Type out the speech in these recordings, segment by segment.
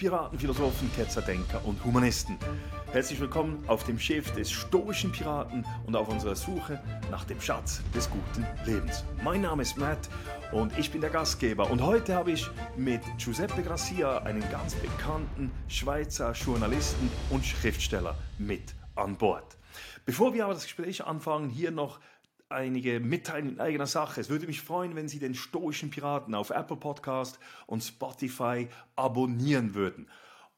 Piraten, Philosophen, Ketzer, Denker und Humanisten. Herzlich willkommen auf dem Schiff des stoischen Piraten und auf unserer Suche nach dem Schatz des guten Lebens. Mein Name ist Matt und ich bin der Gastgeber. Und heute habe ich mit Giuseppe Gracia einen ganz bekannten Schweizer Journalisten und Schriftsteller mit an Bord. Bevor wir aber das Gespräch anfangen, hier noch einige Mitteilungen in eigener Sache. Es würde mich freuen, wenn Sie den Stoischen Piraten auf Apple Podcast und Spotify abonnieren würden.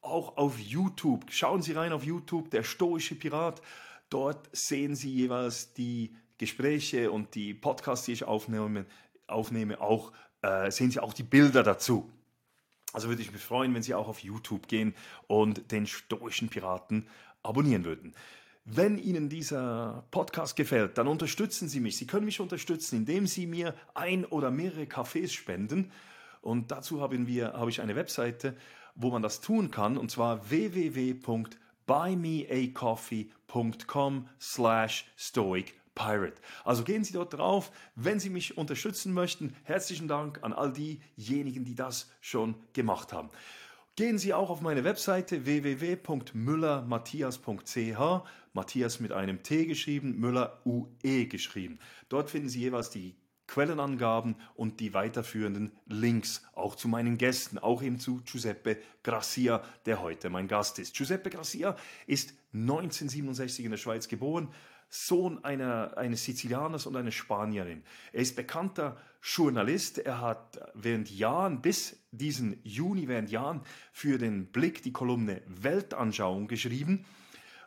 Auch auf YouTube. Schauen Sie rein auf YouTube, der Stoische Pirat. Dort sehen Sie jeweils die Gespräche und die Podcasts, die ich aufnehme, aufnehme auch, äh, sehen Sie auch die Bilder dazu. Also würde ich mich freuen, wenn Sie auch auf YouTube gehen und den Stoischen Piraten abonnieren würden. Wenn Ihnen dieser Podcast gefällt, dann unterstützen Sie mich. Sie können mich unterstützen, indem Sie mir ein oder mehrere Kaffees spenden. Und dazu haben wir, habe ich eine Webseite, wo man das tun kann, und zwar www.buymeacoffee.com slash stoicpirate. Also gehen Sie dort drauf, wenn Sie mich unterstützen möchten. Herzlichen Dank an all diejenigen, die das schon gemacht haben. Gehen Sie auch auf meine Webseite www.müllermatthias.ch, Matthias mit einem T geschrieben, Müller UE geschrieben. Dort finden Sie jeweils die Quellenangaben und die weiterführenden Links auch zu meinen Gästen, auch eben zu Giuseppe Gracia, der heute mein Gast ist. Giuseppe Gracia ist 1967 in der Schweiz geboren, Sohn einer, eines Sizilianers und einer Spanierin. Er ist bekannter Journalist. Er hat während Jahren, bis diesen Juni, während Jahren für den Blick die Kolumne Weltanschauung geschrieben.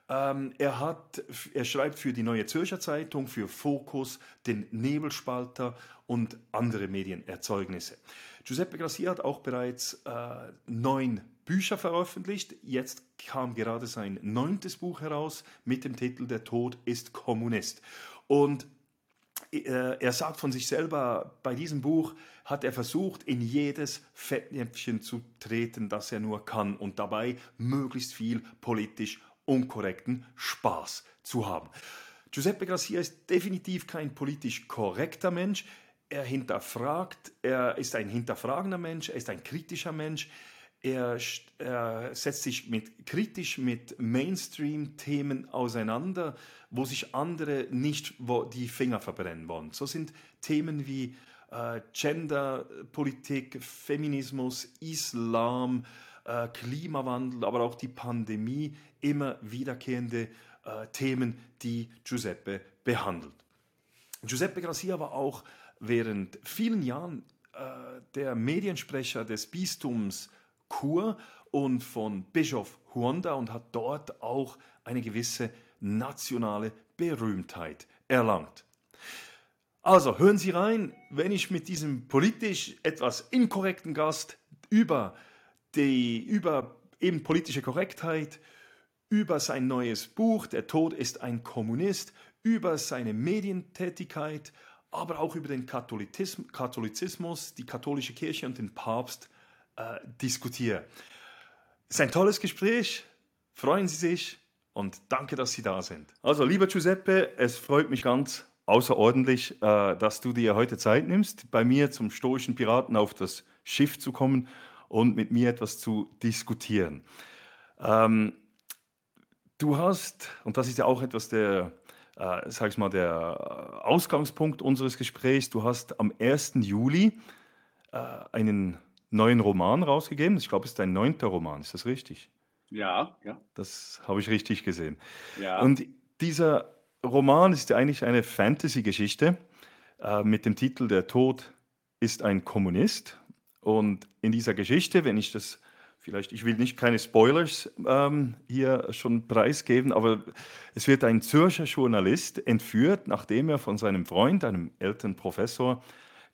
Ähm, er, hat, er schreibt für die Neue Zürcher Zeitung, für Focus, den Nebelspalter und andere Medienerzeugnisse. Giuseppe Grassi hat auch bereits äh, neun Bücher veröffentlicht. Jetzt kam gerade sein neuntes Buch heraus mit dem Titel Der Tod ist Kommunist. Und äh, er sagt von sich selber, bei diesem Buch hat er versucht, in jedes Fettnäpfchen zu treten, das er nur kann und dabei möglichst viel politisch unkorrekten Spaß zu haben. Giuseppe Garcia ist definitiv kein politisch korrekter Mensch er hinterfragt, er ist ein hinterfragender Mensch, er ist ein kritischer Mensch, er, er setzt sich mit, kritisch mit Mainstream-Themen auseinander, wo sich andere nicht die Finger verbrennen wollen. So sind Themen wie äh, Genderpolitik, Feminismus, Islam, äh, Klimawandel, aber auch die Pandemie immer wiederkehrende äh, Themen, die Giuseppe behandelt. Giuseppe Gracia war auch während vielen Jahren äh, der Mediensprecher des Bistums Chur und von Bischof Huonda und hat dort auch eine gewisse nationale Berühmtheit erlangt. Also hören Sie rein, wenn ich mit diesem politisch etwas inkorrekten Gast über die über eben politische Korrektheit, über sein neues Buch Der Tod ist ein Kommunist, über seine Medientätigkeit aber auch über den Katholizismus, die katholische Kirche und den Papst äh, diskutiere. Es ist ein tolles Gespräch. Freuen Sie sich und danke, dass Sie da sind. Also, lieber Giuseppe, es freut mich ganz außerordentlich, äh, dass du dir heute Zeit nimmst, bei mir zum stoischen Piraten auf das Schiff zu kommen und mit mir etwas zu diskutieren. Ähm, du hast, und das ist ja auch etwas der äh, sag ich mal, der Ausgangspunkt unseres Gesprächs. Du hast am 1. Juli äh, einen neuen Roman rausgegeben. Ich glaube, es ist dein neunter Roman. Ist das richtig? Ja, ja. Das habe ich richtig gesehen. Ja. Und dieser Roman ist eigentlich eine Fantasy-Geschichte äh, mit dem Titel Der Tod ist ein Kommunist. Und in dieser Geschichte, wenn ich das vielleicht, ich will nicht keine Spoilers ähm, hier schon preisgeben, aber es wird ein Zürcher Journalist entführt, nachdem er von seinem Freund, einem älteren Professor,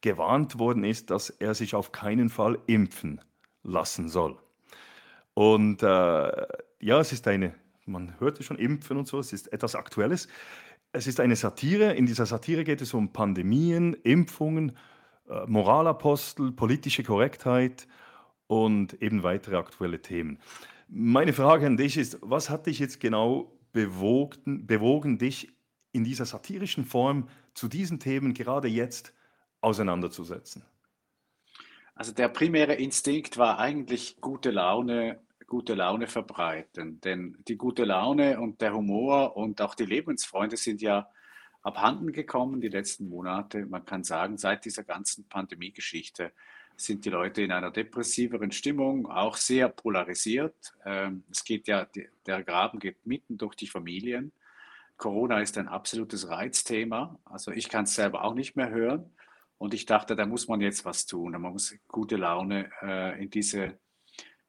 gewarnt worden ist, dass er sich auf keinen Fall impfen lassen soll. Und äh, ja, es ist eine, man hörte schon Impfen und so, es ist etwas Aktuelles. Es ist eine Satire. In dieser Satire geht es um Pandemien, Impfungen, äh, Moralapostel, politische Korrektheit und eben weitere aktuelle Themen. Meine Frage an dich ist, was hat dich jetzt genau bewogen, bewogen dich in dieser satirischen Form zu diesen Themen gerade jetzt auseinanderzusetzen? Also der primäre Instinkt war eigentlich gute Laune, gute Laune verbreiten. Denn die gute Laune und der Humor und auch die Lebensfreunde sind ja abhanden gekommen die letzten Monate. Man kann sagen, seit dieser ganzen Pandemie-Geschichte sind die Leute in einer depressiveren Stimmung, auch sehr polarisiert. Ähm, es geht ja, der Graben geht mitten durch die Familien. Corona ist ein absolutes Reizthema. Also ich kann es selber auch nicht mehr hören. Und ich dachte, da muss man jetzt was tun. Man muss gute Laune äh, in diese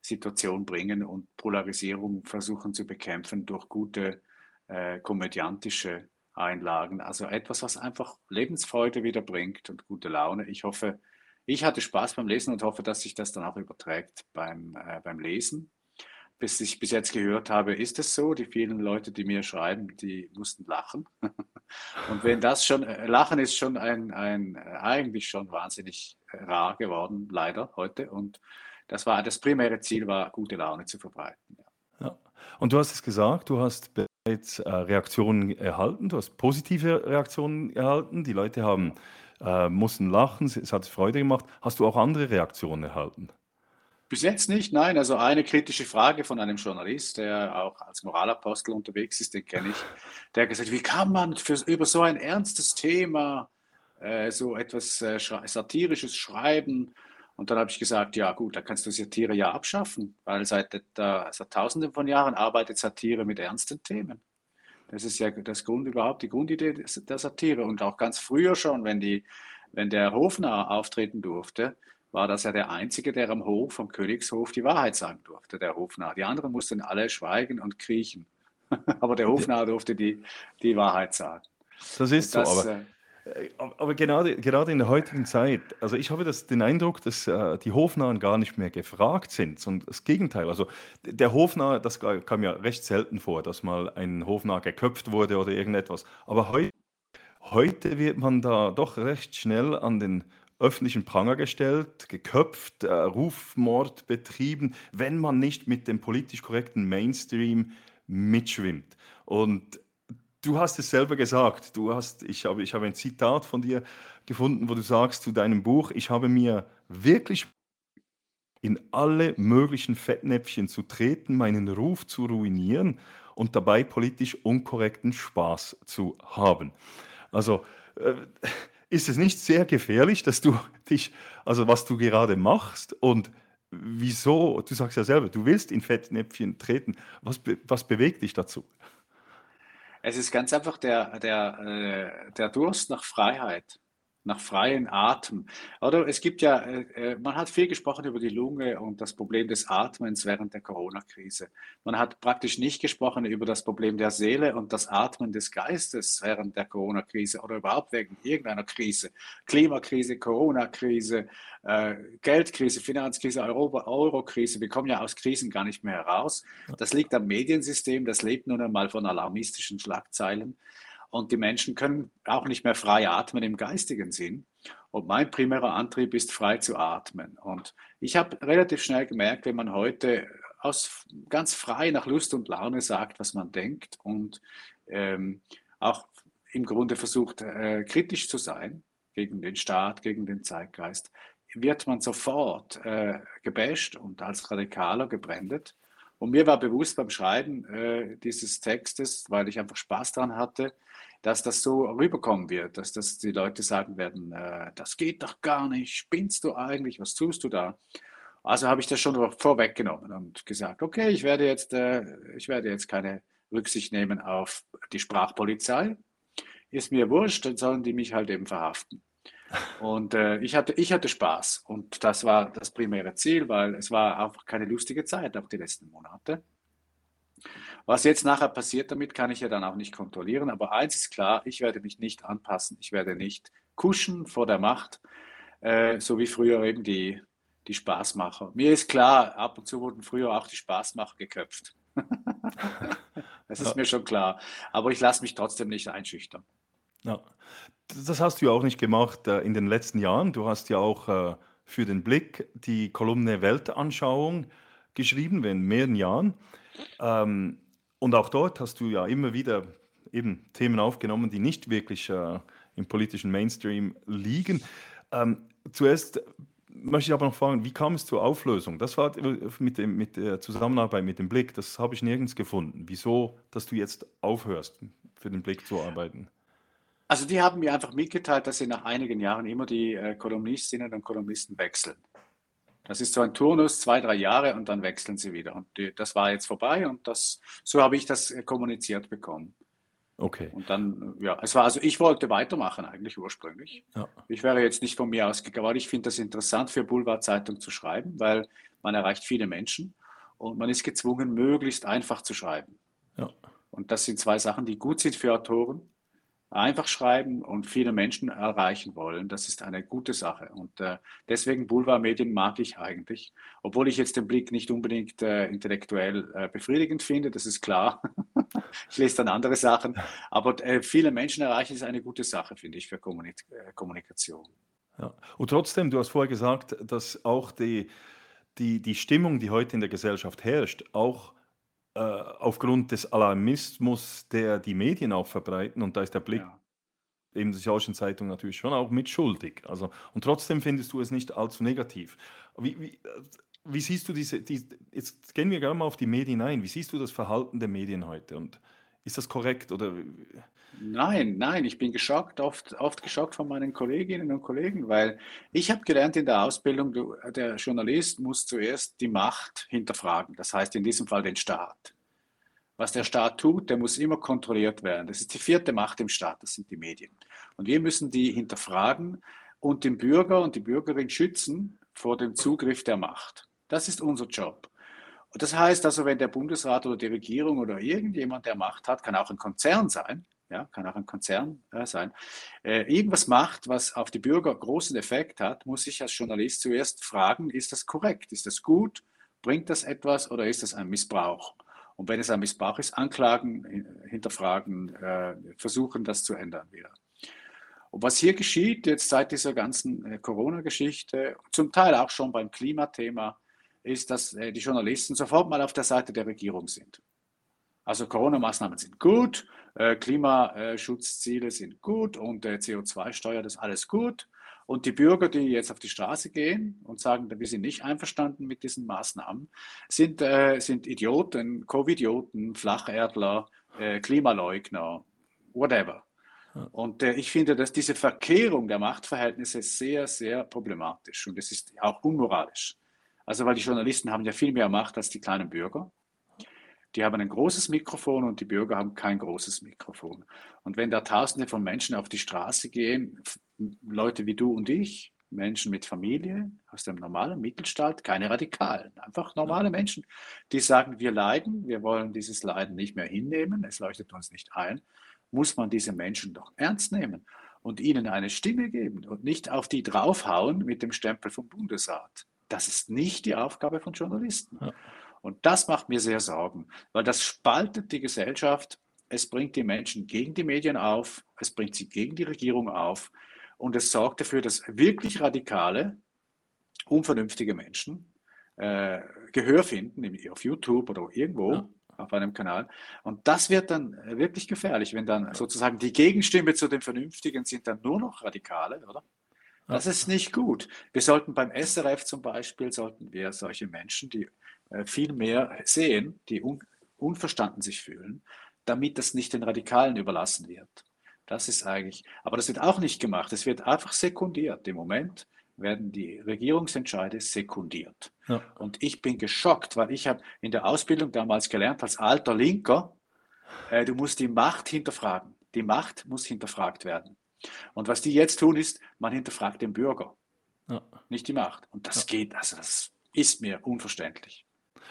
Situation bringen und Polarisierung versuchen zu bekämpfen durch gute äh, komödiantische Einlagen. Also etwas, was einfach Lebensfreude wieder bringt und gute Laune. Ich hoffe, ich hatte Spaß beim Lesen und hoffe, dass sich das dann auch überträgt beim, äh, beim Lesen. Bis ich bis jetzt gehört habe, ist es so. Die vielen Leute, die mir schreiben, die mussten lachen. und wenn das schon, äh, Lachen ist schon ein, ein, äh, eigentlich schon wahnsinnig äh, rar geworden, leider heute. Und das war das primäre Ziel, war gute Laune zu verbreiten. Ja. ja. Und du hast es gesagt, du hast bereits äh, Reaktionen erhalten, du hast positive Reaktionen erhalten. Die Leute haben äh, mussten lachen, es hat Freude gemacht. Hast du auch andere Reaktionen erhalten? Bis jetzt nicht, nein. Also eine kritische Frage von einem Journalist, der auch als Moralapostel unterwegs ist, den kenne ich, der hat gesagt, wie kann man für, über so ein ernstes Thema äh, so etwas äh, Satirisches schreiben? Und dann habe ich gesagt, ja gut, da kannst du Satire ja abschaffen, weil seit, äh, seit Tausenden von Jahren arbeitet Satire mit ernsten Themen. Das ist ja das Grund überhaupt, die Grundidee der Satire. Und auch ganz früher schon, wenn, die, wenn der Hofnarr auftreten durfte, war das ja der Einzige, der am Hof, vom Königshof, die Wahrheit sagen durfte, der Hofnarr. Die anderen mussten alle schweigen und kriechen. aber der Hofnarr durfte die, die Wahrheit sagen. Das ist das, so, aber äh, aber gerade, gerade in der heutigen Zeit, also ich habe das, den Eindruck, dass äh, die Hofnahen gar nicht mehr gefragt sind, sondern das Gegenteil. Also der Hofnahe, das kam ja recht selten vor, dass mal ein Hofnarr geköpft wurde oder irgendetwas. Aber heu, heute wird man da doch recht schnell an den öffentlichen Pranger gestellt, geköpft, äh, Rufmord betrieben, wenn man nicht mit dem politisch korrekten Mainstream mitschwimmt. Und Du hast es selber gesagt. Du hast, ich habe, ich habe ein Zitat von dir gefunden, wo du sagst zu deinem Buch, ich habe mir wirklich in alle möglichen Fettnäpfchen zu treten, meinen Ruf zu ruinieren und dabei politisch unkorrekten Spaß zu haben. Also äh, ist es nicht sehr gefährlich, dass du dich, also was du gerade machst und wieso, du sagst ja selber, du willst in Fettnäpfchen treten, was, was bewegt dich dazu? Es ist ganz einfach der, der, äh, der Durst nach Freiheit nach freien Atem. Oder es gibt ja, äh, äh, man hat viel gesprochen über die Lunge und das Problem des Atmens während der Corona-Krise. Man hat praktisch nicht gesprochen über das Problem der Seele und das Atmen des Geistes während der Corona-Krise oder überhaupt wegen irgendeiner Krise. Klimakrise, Corona-Krise, äh, Geldkrise, Finanzkrise, Euro-Krise. Wir kommen ja aus Krisen gar nicht mehr heraus. Das liegt am Mediensystem, das lebt nun einmal von alarmistischen Schlagzeilen. Und die Menschen können auch nicht mehr frei atmen im geistigen Sinn. Und mein primärer Antrieb ist, frei zu atmen. Und ich habe relativ schnell gemerkt, wenn man heute aus ganz frei nach Lust und Laune sagt, was man denkt und ähm, auch im Grunde versucht, äh, kritisch zu sein gegen den Staat, gegen den Zeitgeist, wird man sofort äh, gebasht und als Radikaler gebrandet. Und mir war bewusst beim Schreiben äh, dieses Textes, weil ich einfach Spaß daran hatte, dass das so rüberkommen wird, dass das die Leute sagen werden, äh, das geht doch gar nicht, spinnst du eigentlich, was tust du da? Also habe ich das schon vorweggenommen und gesagt, okay, ich werde jetzt, äh, ich werde jetzt keine Rücksicht nehmen auf die Sprachpolizei. Ist mir wurscht, dann sollen die mich halt eben verhaften. Und äh, ich, hatte, ich hatte Spaß und das war das primäre Ziel, weil es war einfach keine lustige Zeit, auch die letzten Monate. Was jetzt nachher passiert damit, kann ich ja dann auch nicht kontrollieren. Aber eins ist klar, ich werde mich nicht anpassen. Ich werde nicht kuschen vor der Macht, äh, so wie früher eben die, die Spaßmacher. Mir ist klar, ab und zu wurden früher auch die Spaßmacher geköpft. das ist ja. mir schon klar. Aber ich lasse mich trotzdem nicht einschüchtern. Ja. Das hast du ja auch nicht gemacht äh, in den letzten Jahren. Du hast ja auch äh, für den Blick die Kolumne Weltanschauung geschrieben, in mehreren Jahren. Ähm, und auch dort hast du ja immer wieder eben Themen aufgenommen, die nicht wirklich äh, im politischen Mainstream liegen. Ähm, zuerst möchte ich aber noch fragen, wie kam es zur Auflösung? Das war mit, dem, mit der Zusammenarbeit mit dem Blick, das habe ich nirgends gefunden. Wieso, dass du jetzt aufhörst, für den Blick zu arbeiten? Also die haben mir einfach mitgeteilt, dass sie nach einigen Jahren immer die äh, Kolumnistinnen und Kolumnisten wechseln. Das ist so ein Turnus, zwei, drei Jahre und dann wechseln sie wieder. Und die, das war jetzt vorbei und das, so habe ich das äh, kommuniziert bekommen. Okay. Und dann, ja, es war also, ich wollte weitermachen eigentlich ursprünglich. Ja. Ich wäre jetzt nicht von mir ausgegangen, aber ich finde das interessant für Boulevardzeitung zu schreiben, weil man erreicht viele Menschen und man ist gezwungen, möglichst einfach zu schreiben. Ja. Und das sind zwei Sachen, die gut sind für Autoren einfach schreiben und viele Menschen erreichen wollen. Das ist eine gute Sache. Und äh, deswegen Boulevardmedien mag ich eigentlich, obwohl ich jetzt den Blick nicht unbedingt äh, intellektuell äh, befriedigend finde, das ist klar. ich lese dann andere Sachen. Aber äh, viele Menschen erreichen ist eine gute Sache, finde ich, für Kommunik äh, Kommunikation. Ja. Und trotzdem, du hast vorher gesagt, dass auch die, die, die Stimmung, die heute in der Gesellschaft herrscht, auch äh, aufgrund des Alarmismus, der die Medien auch verbreiten, und da ist der Blick ja. eben der solchen Zeitung natürlich schon auch mitschuldig. Also, und trotzdem findest du es nicht allzu negativ. Wie, wie, wie siehst du diese, die, jetzt gehen wir gerne mal auf die Medien ein, wie siehst du das Verhalten der Medien heute und ist das korrekt oder? Nein, nein, ich bin geschockt, oft, oft geschockt von meinen Kolleginnen und Kollegen, weil ich habe gelernt in der Ausbildung, du, der Journalist muss zuerst die Macht hinterfragen, das heißt in diesem Fall den Staat. Was der Staat tut, der muss immer kontrolliert werden. Das ist die vierte Macht im Staat, das sind die Medien. Und wir müssen die hinterfragen und den Bürger und die Bürgerin schützen vor dem Zugriff der Macht. Das ist unser Job. Und das heißt also, wenn der Bundesrat oder die Regierung oder irgendjemand, der Macht hat, kann auch ein Konzern sein, ja, kann auch ein Konzern äh, sein, äh, irgendwas macht, was auf die Bürger großen Effekt hat, muss ich als Journalist zuerst fragen, ist das korrekt, ist das gut, bringt das etwas oder ist das ein Missbrauch? Und wenn es ein Missbrauch ist, anklagen, hinterfragen, äh, versuchen, das zu ändern wieder. Und was hier geschieht, jetzt seit dieser ganzen äh, Corona-Geschichte, zum Teil auch schon beim Klimathema, ist, dass äh, die Journalisten sofort mal auf der Seite der Regierung sind. Also Corona-Maßnahmen sind gut, Klimaschutzziele sind gut und CO2-Steuer, das ist alles gut. Und die Bürger, die jetzt auf die Straße gehen und sagen, wir sind nicht einverstanden mit diesen Maßnahmen, sind, äh, sind Idioten, Covidioten, Flacherdler, äh, Klimaleugner, whatever. Und äh, ich finde, dass diese Verkehrung der Machtverhältnisse sehr, sehr problematisch und es ist auch unmoralisch. Also weil die Journalisten haben ja viel mehr Macht als die kleinen Bürger. Die haben ein großes Mikrofon und die Bürger haben kein großes Mikrofon. Und wenn da Tausende von Menschen auf die Straße gehen, Leute wie du und ich, Menschen mit Familie aus dem normalen Mittelstand, keine Radikalen, einfach normale Menschen, die sagen, wir leiden, wir wollen dieses Leiden nicht mehr hinnehmen, es leuchtet uns nicht ein, muss man diese Menschen doch ernst nehmen und ihnen eine Stimme geben und nicht auf die draufhauen mit dem Stempel vom Bundesrat. Das ist nicht die Aufgabe von Journalisten. Ja. Und das macht mir sehr Sorgen, weil das spaltet die Gesellschaft. Es bringt die Menschen gegen die Medien auf, es bringt sie gegen die Regierung auf und es sorgt dafür, dass wirklich radikale, unvernünftige Menschen äh, Gehör finden auf YouTube oder irgendwo. Ja auf einem Kanal. Und das wird dann wirklich gefährlich, wenn dann sozusagen die Gegenstimme zu den Vernünftigen sind dann nur noch Radikale, oder? Das ist nicht gut. Wir sollten beim SRF zum Beispiel, sollten wir solche Menschen, die äh, viel mehr sehen, die un unverstanden sich fühlen, damit das nicht den Radikalen überlassen wird. Das ist eigentlich, aber das wird auch nicht gemacht. Es wird einfach sekundiert. Im Moment werden die Regierungsentscheide sekundiert. Ja. Und ich bin geschockt, weil ich habe in der Ausbildung damals gelernt, als alter Linker, äh, du musst die Macht hinterfragen. Die Macht muss hinterfragt werden. Und was die jetzt tun, ist, man hinterfragt den Bürger, ja. nicht die Macht. Und das ja. geht, also das ist mir unverständlich.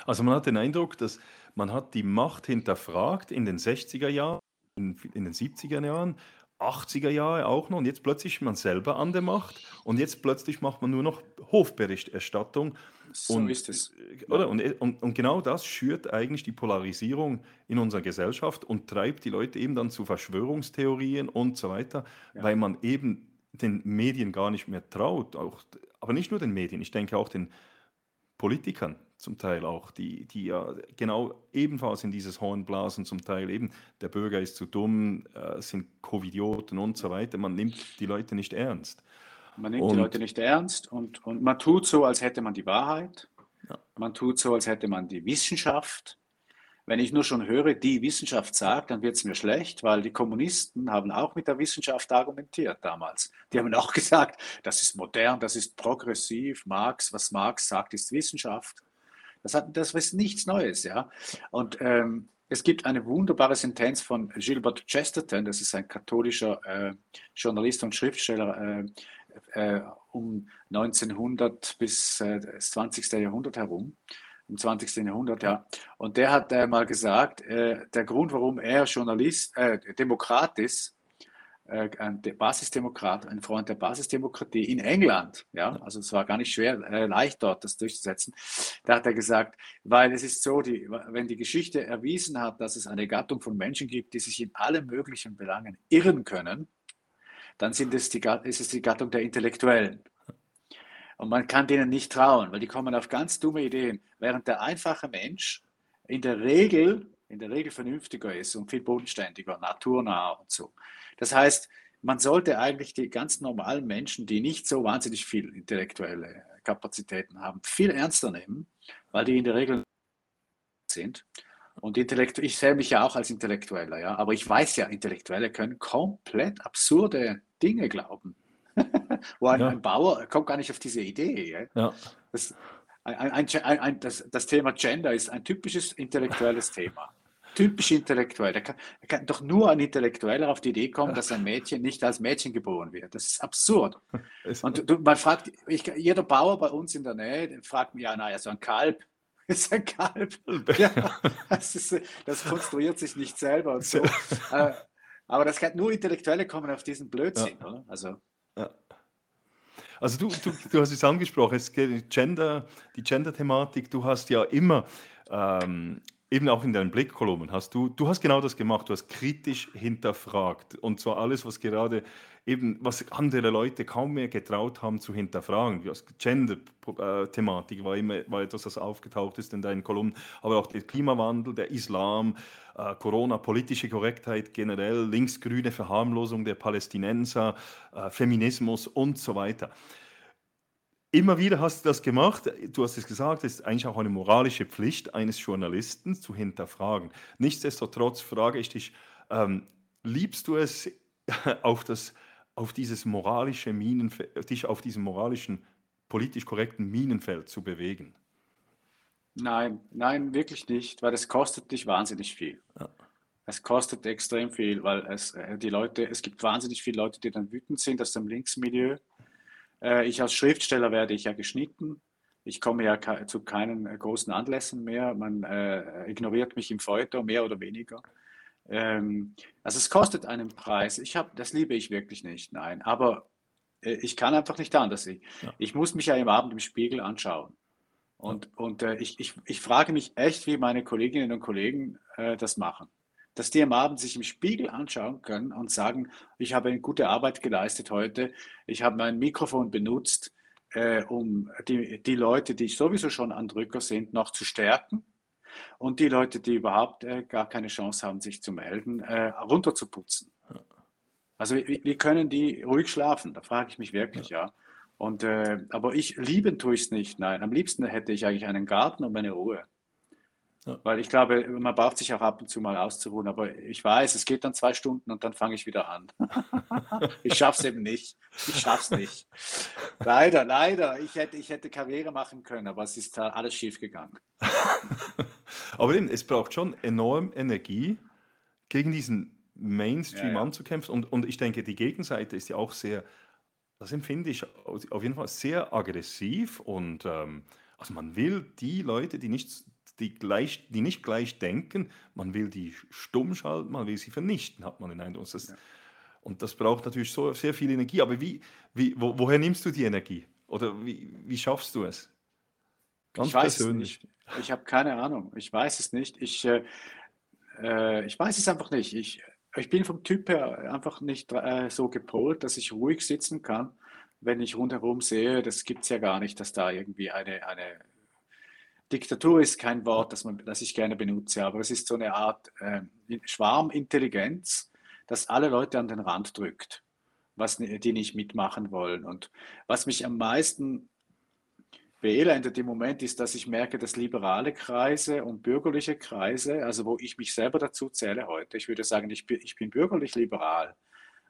Also man hat den Eindruck, dass man hat die Macht hinterfragt in den 60er Jahren, in, in den 70er Jahren, 80er Jahre auch noch und jetzt plötzlich ist man selber an der Macht und jetzt plötzlich macht man nur noch Hofberichterstattung. So und, ist es. Äh, oder? Und, und, und genau das schürt eigentlich die Polarisierung in unserer Gesellschaft und treibt die Leute eben dann zu Verschwörungstheorien und so weiter, ja. weil man eben den Medien gar nicht mehr traut. Auch, aber nicht nur den Medien, ich denke auch den Politikern zum Teil auch, die, die ja genau ebenfalls in dieses Horn blasen, zum Teil eben, der Bürger ist zu dumm, äh, sind Covidioten und so weiter. Man nimmt die Leute nicht ernst. Man nimmt und, die Leute nicht ernst und, und man tut so, als hätte man die Wahrheit. Ja. Man tut so, als hätte man die Wissenschaft. Wenn ich nur schon höre, die Wissenschaft sagt, dann wird es mir schlecht, weil die Kommunisten haben auch mit der Wissenschaft argumentiert damals. Die haben auch gesagt, das ist modern, das ist progressiv, Marx, was Marx sagt, ist Wissenschaft. Das, hat, das ist nichts Neues, ja. Und ähm, es gibt eine wunderbare Sentenz von Gilbert Chesterton, das ist ein katholischer äh, Journalist und Schriftsteller äh, äh, um 1900 bis äh, das 20. Jahrhundert herum im 20. Jahrhundert, ja. Und der hat äh, mal gesagt, äh, der Grund, warum er Journalist, Demokrat ist, ein Basisdemokrat, ein Freund der Basisdemokratie in England, ja, also es war gar nicht schwer, äh, leicht dort das durchzusetzen. Da hat er gesagt, weil es ist so, die, wenn die Geschichte erwiesen hat, dass es eine Gattung von Menschen gibt, die sich in allen möglichen Belangen irren können, dann sind es die, ist es die Gattung der Intellektuellen. Und man kann denen nicht trauen, weil die kommen auf ganz dumme Ideen. Während der einfache Mensch in der Regel, in der Regel vernünftiger ist und viel bodenständiger, naturnah und so. Das heißt, man sollte eigentlich die ganz normalen Menschen, die nicht so wahnsinnig viel intellektuelle Kapazitäten haben, viel ernster nehmen, weil die in der Regel sind. Und Intellekt ich sehe mich ja auch als Intellektueller, ja, aber ich weiß ja, Intellektuelle können komplett absurde Dinge glauben. Wo ein, ja. ein, Bauer kommt gar nicht auf diese Idee. Ja. Das, ein, ein, das, das, Thema Gender ist ein typisches intellektuelles Thema. Typisch intellektuell. Da kann, da kann, doch nur ein Intellektueller auf die Idee kommen, dass ein Mädchen nicht als Mädchen geboren wird. Das ist absurd. Und du, man fragt, ich, jeder Bauer bei uns in der Nähe fragt mich, ja, naja, so ein Kalb, ist ein Kalb. Ja, das, ist, das, konstruiert sich nicht selber und so. Äh, aber das kann nur Intellektuelle kommen auf diesen Blödsinn, ja. oder? Also, ja. Also du, du, du hast es angesprochen, es geht Gender, die Gender-Thematik, du hast ja immer, ähm, eben auch in deinen Blickkolumnen, hast du, du hast genau das gemacht, du hast kritisch hinterfragt und zwar alles, was gerade eben, was andere Leute kaum mehr getraut haben zu hinterfragen. Gender-Thematik war immer war etwas, das aufgetaucht ist in deinen Kolumnen, aber auch der Klimawandel, der Islam, äh, Corona, politische Korrektheit generell, linksgrüne Verharmlosung der Palästinenser, äh, Feminismus und so weiter. Immer wieder hast du das gemacht. Du hast es gesagt, es ist eigentlich auch eine moralische Pflicht eines Journalisten zu hinterfragen. Nichtsdestotrotz frage ich dich, ähm, liebst du es, auf, das, auf dieses moralische Minenfeld, dich auf diesem moralischen, politisch korrekten Minenfeld zu bewegen? Nein, nein, wirklich nicht, weil es kostet dich wahnsinnig viel. Ja. Es kostet extrem viel, weil es äh, die Leute, es gibt wahnsinnig viele Leute, die dann wütend sind aus dem Linksmilieu. Äh, ich als Schriftsteller werde ich ja geschnitten. Ich komme ja zu keinen äh, großen Anlässen mehr. Man äh, ignoriert mich im Feuilleton mehr oder weniger. Ähm, also es kostet einen Preis. Ich habe, das liebe ich wirklich nicht, nein. Aber äh, ich kann einfach nicht anders. Ich, ja. ich muss mich ja im Abend im Spiegel anschauen. Und, und äh, ich, ich, ich frage mich echt, wie meine Kolleginnen und Kollegen äh, das machen. Dass die am Abend sich im Spiegel anschauen können und sagen, ich habe eine gute Arbeit geleistet heute, ich habe mein Mikrofon benutzt, äh, um die, die Leute, die sowieso schon an Drücker sind, noch zu stärken und die Leute, die überhaupt äh, gar keine Chance haben, sich zu melden, äh, runterzuputzen. Also wie, können die ruhig schlafen? Da frage ich mich wirklich, ja. ja. Und, äh, aber ich lieben tue ich es nicht. Nein, am liebsten hätte ich eigentlich einen Garten und meine Ruhe. Ja. Weil ich glaube, man braucht sich auch ab und zu mal auszuruhen. Aber ich weiß, es geht dann zwei Stunden und dann fange ich wieder an. ich schaffe es eben nicht. Ich schaffe es nicht. Leider, leider. Ich hätte, ich hätte Karriere machen können, aber es ist alles schief gegangen. aber eben, es braucht schon enorm Energie, gegen diesen Mainstream ja, ja. anzukämpfen. Und, und ich denke, die Gegenseite ist ja auch sehr das empfinde ich auf jeden Fall sehr aggressiv und ähm, also man will die Leute, die nicht, die, gleich, die nicht gleich denken, man will die stumm schalten, man will sie vernichten, hat man den Eindruck. Das, ja. Und das braucht natürlich so sehr viel Energie. Aber wie, wie, wo, woher nimmst du die Energie? Oder wie, wie schaffst du es? Ganz ich weiß persönlich. Es nicht. Ich habe keine Ahnung. Ich weiß es nicht. Ich, äh, äh ich weiß es einfach nicht. Ich, ich bin vom Typ her einfach nicht äh, so gepolt, dass ich ruhig sitzen kann, wenn ich rundherum sehe, das gibt es ja gar nicht, dass da irgendwie eine, eine Diktatur ist kein Wort, das, man, das ich gerne benutze, aber es ist so eine Art äh, Schwarmintelligenz, das alle Leute an den Rand drückt. was die nicht mitmachen wollen. Und was mich am meisten beelendet im Moment ist, dass ich merke, dass liberale Kreise und bürgerliche Kreise, also wo ich mich selber dazu zähle heute, ich würde sagen, ich ich bin bürgerlich liberal,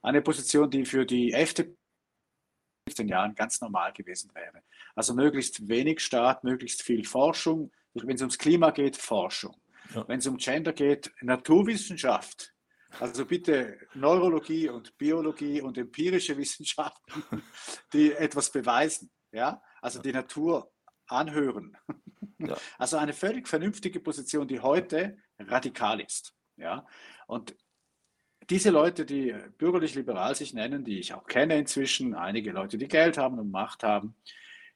eine Position, die für die FDP 15 Jahren ganz normal gewesen wäre. Also möglichst wenig Staat, möglichst viel Forschung. Wenn es ums Klima geht, Forschung. Ja. Wenn es um Gender geht, Naturwissenschaft. Also bitte Neurologie und Biologie und empirische Wissenschaften, die etwas beweisen. Ja? Also die Natur anhören. Ja. Also eine völlig vernünftige Position, die heute radikal ist. Ja? Und diese Leute, die bürgerlich-liberal sich nennen, die ich auch kenne inzwischen, einige Leute, die Geld haben und Macht haben,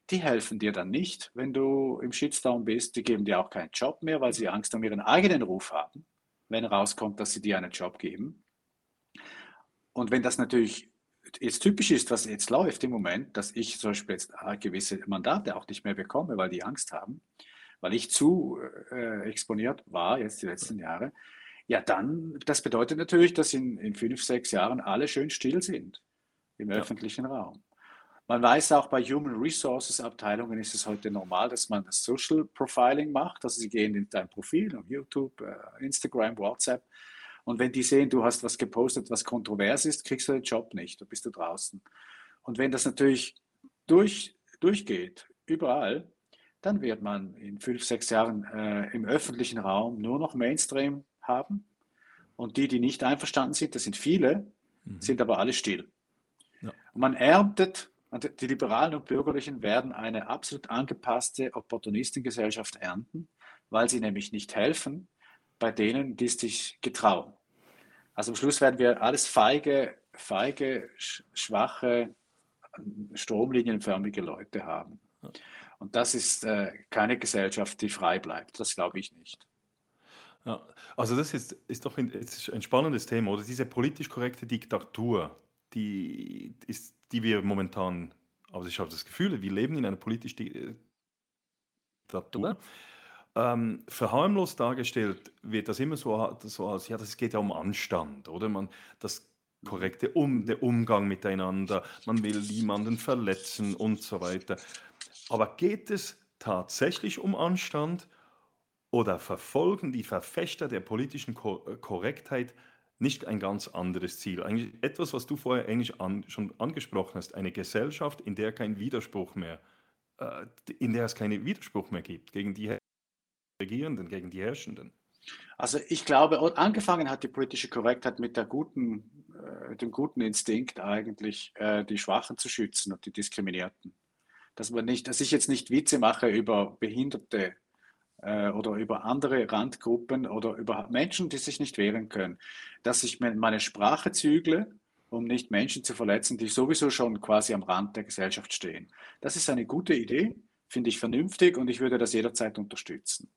die helfen dir dann nicht, wenn du im Shitstorm bist. Die geben dir auch keinen Job mehr, weil sie Angst um ihren eigenen Ruf haben, wenn rauskommt, dass sie dir einen Job geben. Und wenn das natürlich jetzt typisch ist, was jetzt läuft im Moment, dass ich zum Beispiel jetzt gewisse Mandate auch nicht mehr bekomme, weil die Angst haben, weil ich zu äh, exponiert war jetzt die letzten Jahre, ja, dann, das bedeutet natürlich, dass in, in fünf, sechs Jahren alle schön still sind im ja. öffentlichen Raum. Man weiß auch, bei Human Resources Abteilungen ist es heute normal, dass man das Social Profiling macht. Also sie gehen in dein Profil auf YouTube, äh, Instagram, WhatsApp. Und wenn die sehen, du hast was gepostet, was kontrovers ist, kriegst du den Job nicht, da bist du draußen. Und wenn das natürlich durch, durchgeht, überall, dann wird man in fünf, sechs Jahren äh, im öffentlichen Raum nur noch Mainstream haben. Und die, die nicht einverstanden sind, das sind viele, mhm. sind aber alle still. Ja. Und man erntet, die Liberalen und Bürgerlichen werden eine absolut angepasste Opportunistengesellschaft ernten, weil sie nämlich nicht helfen bei denen, die es sich getrauen. Also am Schluss werden wir alles feige, feige, schwache, stromlinienförmige Leute haben. Und das ist äh, keine Gesellschaft, die frei bleibt. Das glaube ich nicht. Ja, also das ist, ist doch ein, ist ein spannendes Thema, oder? Diese politisch korrekte Diktatur, die, ist, die wir momentan, also ich habe das Gefühl, wir leben in einer politisch äh, Diktatur. Ähm, verharmlost dargestellt wird das immer so, so als, ja, das geht ja um Anstand, oder? Man, das korrekte um, der Umgang miteinander, man will niemanden verletzen und so weiter. Aber geht es tatsächlich um Anstand oder verfolgen die Verfechter der politischen äh, Korrektheit nicht ein ganz anderes Ziel? Eigentlich etwas, was du vorher eigentlich an, schon angesprochen hast, eine Gesellschaft, in der kein Widerspruch mehr, äh, in der es keinen Widerspruch mehr gibt gegen die Regierenden, gegen die Herrschenden. Also ich glaube, angefangen hat die politische Korrektheit mit der guten, äh, dem guten Instinkt eigentlich, äh, die Schwachen zu schützen und die Diskriminierten. Dass man nicht, dass ich jetzt nicht Witze mache über Behinderte äh, oder über andere Randgruppen oder über Menschen, die sich nicht wehren können, dass ich meine Sprache zügle, um nicht Menschen zu verletzen, die sowieso schon quasi am Rand der Gesellschaft stehen. Das ist eine gute Idee, finde ich vernünftig und ich würde das jederzeit unterstützen.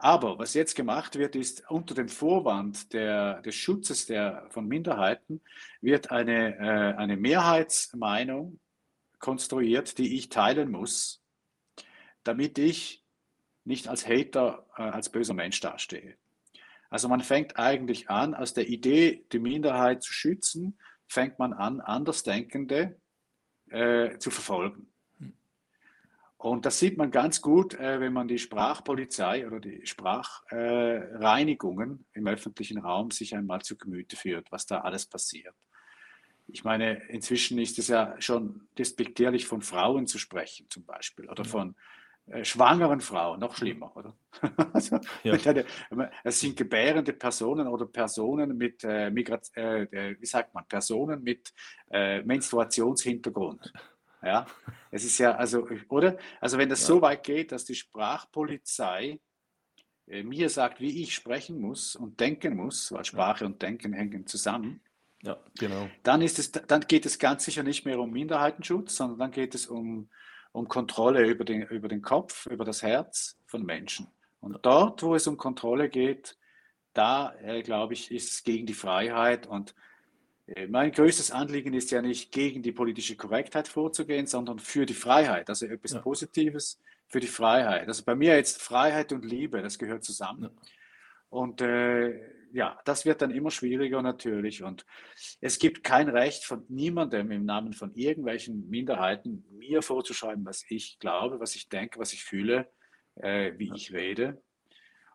Aber was jetzt gemacht wird, ist unter dem Vorwand der, des Schutzes der, von Minderheiten wird eine, äh, eine Mehrheitsmeinung konstruiert, die ich teilen muss, damit ich nicht als Hater, äh, als böser Mensch dastehe. Also man fängt eigentlich an, aus der Idee, die Minderheit zu schützen, fängt man an, Andersdenkende äh, zu verfolgen. Und das sieht man ganz gut, äh, wenn man die Sprachpolizei oder die Sprachreinigungen äh, im öffentlichen Raum sich einmal zu Gemüte führt, was da alles passiert. Ich meine, inzwischen ist es ja schon despektierlich von Frauen zu sprechen, zum Beispiel, oder von schwangeren Frauen, noch schlimmer, oder? also, ja. eine, es sind gebärende Personen oder Personen mit, äh, Migrat, äh, äh, wie sagt man, Personen mit äh, Menstruationshintergrund. Ja, es ist ja, also, oder? Also, wenn das ja. so weit geht, dass die Sprachpolizei äh, mir sagt, wie ich sprechen muss und denken muss, weil Sprache ja. und Denken hängen zusammen, ja, genau. dann, ist es, dann geht es ganz sicher nicht mehr um Minderheitenschutz, sondern dann geht es um um Kontrolle über den, über den Kopf, über das Herz von Menschen. Und dort, wo es um Kontrolle geht, da, äh, glaube ich, ist es gegen die Freiheit. Und äh, mein größtes Anliegen ist ja nicht gegen die politische Korrektheit vorzugehen, sondern für die Freiheit, also etwas ja. Positives für die Freiheit. Also bei mir jetzt Freiheit und Liebe, das gehört zusammen. Ja. Und äh, ja, das wird dann immer schwieriger natürlich. Und es gibt kein Recht von niemandem im Namen von irgendwelchen Minderheiten, mir vorzuschreiben, was ich glaube, was ich denke, was ich fühle, äh, wie ich rede.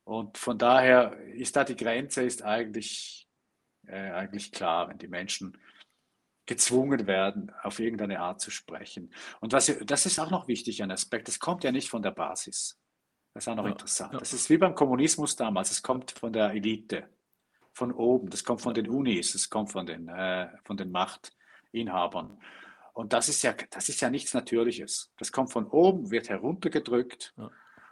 Und von daher ist da die Grenze ist eigentlich, äh, eigentlich klar, wenn die Menschen gezwungen werden, auf irgendeine Art zu sprechen. Und was, das ist auch noch wichtig, ein Aspekt, das kommt ja nicht von der Basis. Das ist auch noch ja, interessant. Ja. Das ist wie beim Kommunismus damals, es kommt von der Elite, von oben, das kommt von den Unis, das kommt von den, äh, von den Machtinhabern. Und das ist, ja, das ist ja nichts Natürliches. Das kommt von oben, wird heruntergedrückt. Ja.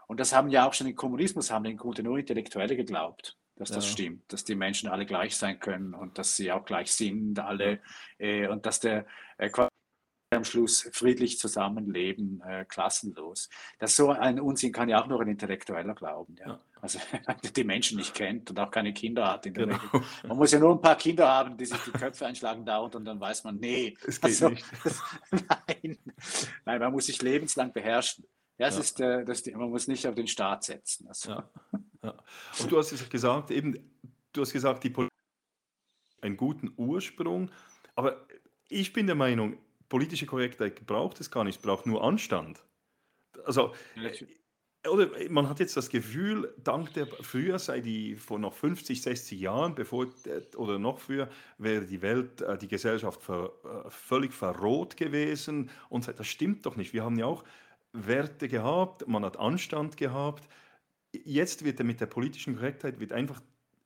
Und das haben ja auch schon im Kommunismus, haben im Grunde nur Intellektuelle geglaubt dass das ja. stimmt, dass die Menschen alle gleich sein können und dass sie auch gleich sind, alle, äh, und dass der äh, am Schluss friedlich zusammenleben, äh, klassenlos. Das so ein Unsinn kann ja auch nur ein Intellektueller glauben. Ja. ja. Also die Menschen nicht kennt und auch keine Kinder hat in der genau. Regel. Man muss ja nur ein paar Kinder haben, die sich die Köpfe einschlagen dauernd und dann weiß man, nee, es geht also, nicht. nein. nein, man muss sich lebenslang beherrschen. Das ja. ist, äh, das, man muss nicht auf den Staat setzen. Also. Ja. Ja. Und du hast es gesagt, eben, du hast gesagt, die Politik hat einen guten Ursprung, aber ich bin der Meinung, politische Korrektheit braucht es gar nicht, es braucht nur Anstand. Also, oder man hat jetzt das Gefühl, dank der, früher sei die, vor noch 50, 60 Jahren, bevor, oder noch früher, wäre die Welt, äh, die Gesellschaft ver, äh, völlig verroht gewesen. Und das stimmt doch nicht. Wir haben ja auch Werte gehabt, man hat Anstand gehabt, jetzt wird mit der politischen Korrektheit wird einfach